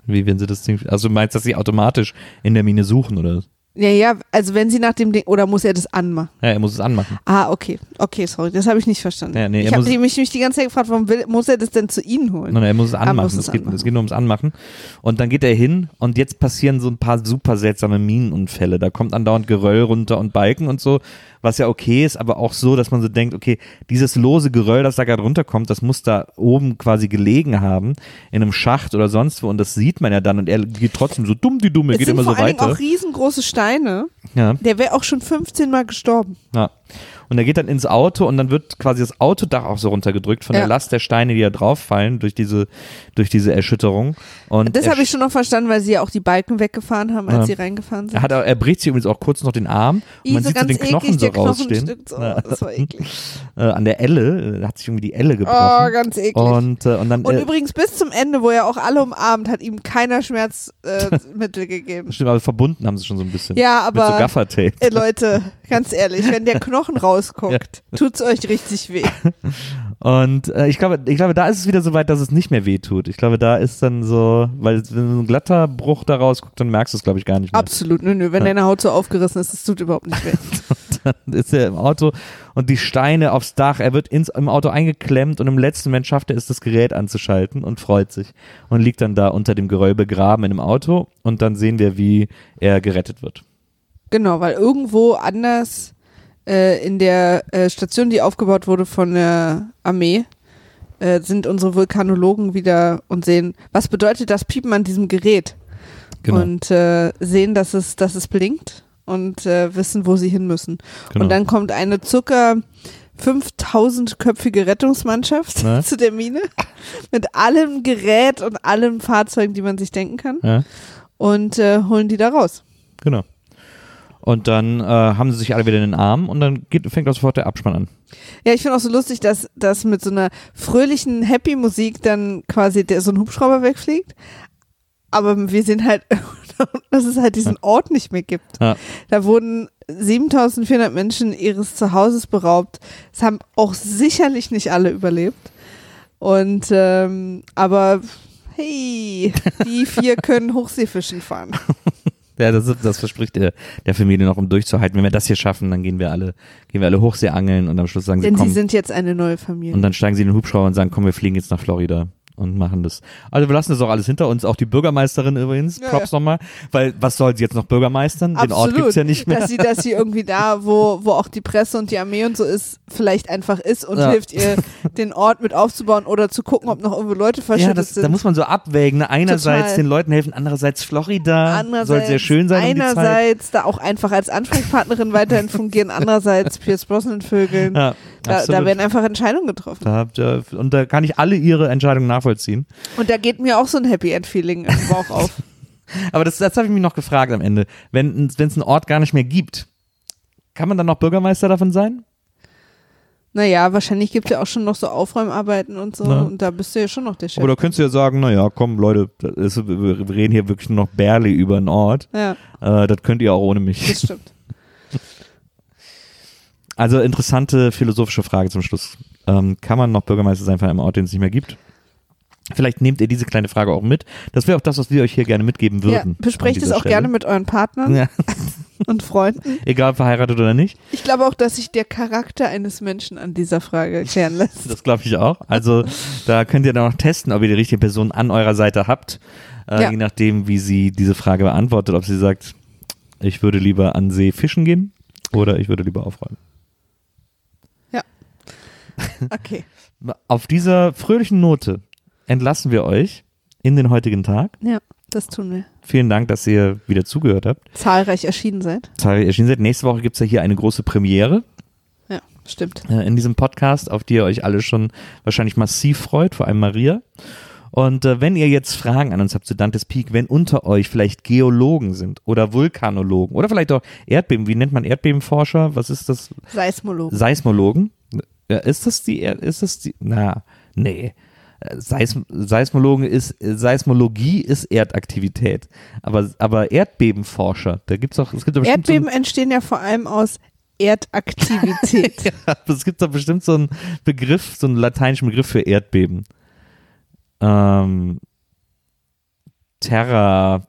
wie wenn sie das Ding, also du meinst, dass sie automatisch in der Mine suchen oder? Ja, ja, also wenn sie nach dem Ding, oder muss er das anmachen? Ja, er muss es anmachen. Ah, okay. Okay, sorry, das habe ich nicht verstanden. Ja, nee, ich habe mich, mich die ganze Zeit gefragt, warum will, muss er das denn zu ihnen holen? Nein, er muss es anmachen. es es, geht, anmachen. es geht nur ums Anmachen. Und dann geht er hin und jetzt passieren so ein paar super seltsame Minenunfälle. Da kommt andauernd Geröll runter und Balken und so, was ja okay ist, aber auch so, dass man so denkt, okay, dieses lose Geröll, das da gerade runterkommt, das muss da oben quasi gelegen haben, in einem Schacht oder sonst wo. Und das sieht man ja dann und er geht trotzdem so dumm die Dumme, es geht sind immer vor so allen Dingen weiter. auch riesengroße Steine. Ja. Der wäre auch schon 15 Mal gestorben. Ja. Und er geht dann ins Auto und dann wird quasi das Autodach auch so runtergedrückt von Ja. der Last der Steine, die da drauf fallen durch diese, durch diese Erschütterung. Und Das habe ich schon noch verstanden, weil sie ja auch die Balken weggefahren haben, als Ja. sie reingefahren sind. Er, hat, er bricht sich übrigens auch kurz noch den Arm und Ih, man so sieht so ganz den Knochen eklig, so rausstehen. Knochenstück So, Ja. Das war eklig. [LAUGHS] Äh, an der Elle, äh, hat sich irgendwie die Elle Oh, gebrochen. ganz eklig. und, äh, und dann, Und äh, übrigens bis zum Ende, wo er auch alle umarmt, hat ihm keiner Schmerzmittel äh, [LAUGHS] gegeben. stimmt, aber verbunden haben sie schon so ein bisschen. Ja, Mit so aber Gaffertape. äh, Leute, ganz ehrlich, wenn der Knochen [LAUGHS] rausguckt, tut's euch richtig weh. [LAUGHS] Und äh, ich glaube, ich glaube, da ist es wieder so weit, dass es nicht mehr weh tut. Ich glaube, da ist dann so, weil wenn so ein glatter Bruch da rausguckt, dann merkst du es, glaube ich, gar nicht mehr. Absolut, nö, nö. Wenn Ja. deine Haut so aufgerissen ist, es tut überhaupt nicht weh. [LAUGHS] dann ist er im Auto und die Steine aufs Dach. Er wird ins, im Auto eingeklemmt und im letzten Moment schafft er es, das Gerät anzuschalten und freut sich und liegt dann da unter dem Geröll begraben in dem Auto und dann sehen wir, wie er gerettet wird. Genau, weil irgendwo anders äh, in der äh, Station, die aufgebaut wurde von der Armee, äh, sind unsere Vulkanologen wieder und sehen, was bedeutet das Piepen an diesem Gerät? Genau. Und äh, sehen, dass es, dass es blinkt und äh, wissen, wo sie hin müssen. genau. Und dann kommt eine circa 5000-köpfige Rettungsmannschaft Ne? [LAUGHS] zu der Mine [LAUGHS] mit allem Gerät und allen Fahrzeugen, die man sich denken kann ja, und äh, holen die da raus. genau. Und dann äh, haben sie sich alle wieder in den Arm und dann geht, fängt auch sofort der Abspann an. Ja, ich finde auch so lustig, dass, dass mit so einer fröhlichen Happy-Musik dann quasi der, so ein Hubschrauber wegfliegt. Aber wir sehen halt, [LAUGHS] dass es halt diesen Ort nicht mehr gibt. Ja. Da wurden 7400 Menschen ihres Zuhauses beraubt. Es haben auch sicherlich nicht alle überlebt. Und, ähm, aber hey, die vier [LAUGHS] können Hochseefischen fahren. Ja, das, das verspricht der, der Familie noch, um durchzuhalten. Wenn wir das hier schaffen, dann gehen wir alle, gehen wir alle Hochsee angeln und am Schluss sagen sie, Denn sie komm. sind jetzt eine neue Familie. Und dann steigen sie in den Hubschrauber und sagen, komm, wir fliegen jetzt nach Florida und machen das. Also wir lassen das auch alles hinter uns, auch die Bürgermeisterin übrigens, Ja, Props nochmal, weil was soll sie jetzt noch Bürgermeistern? Den Ort gibt's ja nicht mehr. Dass sie, dass sie irgendwie da, wo, wo auch die Presse und die Armee und so ist, vielleicht einfach ist und Ja. hilft ihr, [LAUGHS] den Ort mit aufzubauen oder zu gucken, ob noch irgendwo Leute Ja, verschüttet das, sind. da muss man so abwägen. Ne? Einerseits Total. den Leuten helfen, andererseits Florida. soll sehr schön sein um. Einerseits da auch einfach als Ansprechpartnerin weiterhin fungieren, andererseits Pierce Brosnan vögeln. Ja, da, da werden einfach Entscheidungen getroffen. da ihr, und da kann ich alle ihre Entscheidungen nachvollziehen. Und da geht mir auch so ein Happy End Feeling im Bauch auf. [LAUGHS] Aber das, das habe ich mich noch gefragt am Ende. Wenn es einen Ort gar nicht mehr gibt, kann man dann noch Bürgermeister davon sein? Naja, wahrscheinlich gibt es ja auch schon noch so Aufräumarbeiten und so. Na. Und da bist du ja schon noch der Chef. Oder könntest du ja sagen, naja, komm Leute, ist, wir wir reden hier wirklich nur noch barely über einen Ort. ja, Äh, das könnt ihr auch ohne mich. das stimmt. [LAUGHS] Also interessante philosophische Frage zum Schluss. Ähm, kann man noch Bürgermeister sein von einem Ort, den es nicht mehr gibt? Vielleicht nehmt ihr diese kleine Frage auch mit. Das wäre auch das, was wir euch hier gerne mitgeben Ja, würden. besprecht an es auch Stelle. gerne mit euren Partnern Ja, [LAUGHS] und Freunden. egal verheiratet oder nicht. Ich glaube auch, dass sich der Charakter eines Menschen an dieser Frage klären lässt. Das glaube ich auch. Also da könnt ihr dann auch testen, ob ihr die richtige Person an eurer Seite habt. Äh, Ja. Je nachdem, wie sie diese Frage beantwortet. Ob sie sagt, ich würde lieber an See fischen gehen oder ich würde lieber aufräumen. Okay. [LAUGHS] Auf dieser fröhlichen Note entlassen wir euch in den heutigen Tag. Ja, das tun wir. Vielen Dank, dass ihr wieder zugehört habt. Zahlreich erschienen seid. Zahlreich erschienen seid. Nächste Woche gibt es ja hier eine große Premiere Ja, stimmt. äh, in diesem Podcast, auf die ihr euch alle schon wahrscheinlich massiv freut, vor allem Maria. Und äh, wenn ihr jetzt Fragen an uns habt zu Dantes Peak, wenn unter euch vielleicht Geologen sind oder Vulkanologen oder vielleicht auch Erdbeben, wie nennt man Erdbebenforscher? Was ist das? Seismologen. Seismologen? Ja, ist das die, Er- ist das die, na, nee. Seism Seismologen ist, äh, Seismologie ist Erdaktivität. Aber, aber Erdbebenforscher, da gibt's auch, es gibt doch bestimmt so Erdbeben entstehen ja vor allem aus Erdaktivität. [LAUGHS] Ja, es gibt doch bestimmt so einen Begriff, so einen lateinischen Begriff für Erdbeben. Ähm, Terra.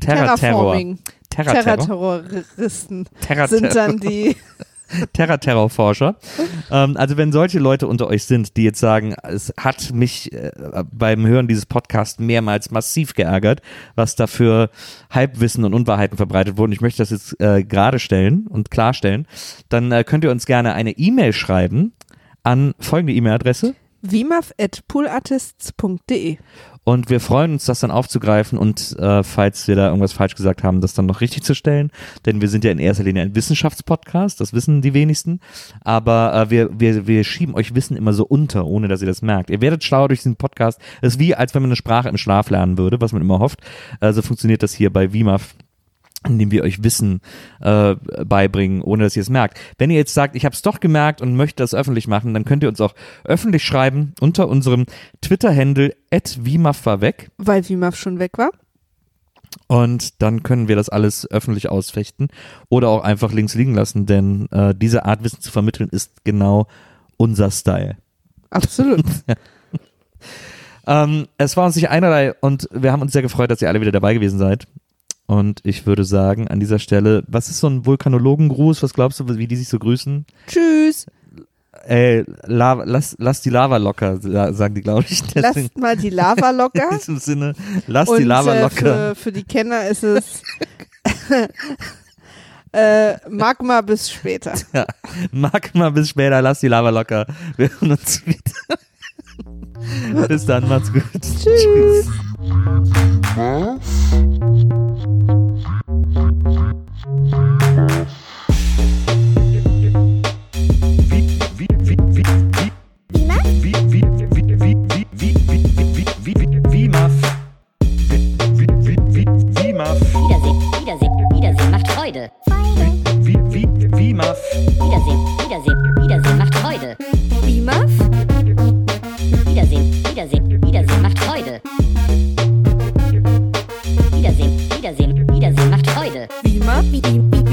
Terra Terror. Terraforming. Terra Terror. Terraterroristen Terra sind dann die. [LAUGHS] Terra Terror Forscher. ähm, also wenn solche Leute unter euch sind, die jetzt sagen, es hat mich äh, beim Hören dieses Podcasts mehrmals massiv geärgert, was da für Halbwissen und Unwahrheiten verbreitet wurden. Ich möchte das jetzt äh, gerade stellen und klarstellen. Dann äh, könnt ihr uns gerne eine E-Mail schreiben an folgende E-Mail-Adresse. wimaf.poolartists.de Und wir freuen uns, das dann aufzugreifen und äh, falls wir da irgendwas falsch gesagt haben, das dann noch richtig zu stellen. Denn wir sind ja in erster Linie ein Wissenschaftspodcast, das wissen die wenigsten. Aber äh, wir, wir, wir schieben euch Wissen immer so unter, ohne dass ihr das merkt. Ihr werdet schlauer durch diesen Podcast. Es ist wie, als wenn man eine Sprache im Schlaf lernen würde, was man immer hofft. Also funktioniert das hier bei WIMAF indem wir euch Wissen äh, beibringen, ohne dass ihr es merkt. Wenn ihr jetzt sagt, ich habe es doch gemerkt und möchte das öffentlich machen, dann könnt ihr uns auch öffentlich schreiben unter unserem Twitter-Handle @wimaf weil Wimaf schon weg war. und dann können wir das alles öffentlich ausfechten oder auch einfach links liegen lassen, denn äh, diese Art Wissen zu vermitteln ist genau unser Style. Absolut. [LAUGHS] Ähm, es war uns nicht einerlei und wir haben uns sehr gefreut, dass ihr alle wieder dabei gewesen seid. Und ich würde sagen, an dieser Stelle, was ist so ein Vulkanologengruß? Was glaubst du, wie die sich so grüßen? Tschüss. Ey, Lava, lass, lass die Lava locker, sa- sagen die, glaube ich. Deswegen, Lasst mal die Lava [LAUGHS] in locker. diesem Sinne, lass Und die Lava äh, locker. für, für die Kenner ist es [LAUGHS] äh, Magma bis später. [LAUGHS] Ja, mag mal bis später, lass die Lava locker. Wir hören uns wieder. Bis dann, macht's gut. Tschüss. Wiedersehen, Wiedersehen, Wiedersehen macht Freude. Wiedersehen, Wiedersehen, Wiedersehen macht Freude. Wimaf? Wiedersehen, Wiedersehen, Wiedersehen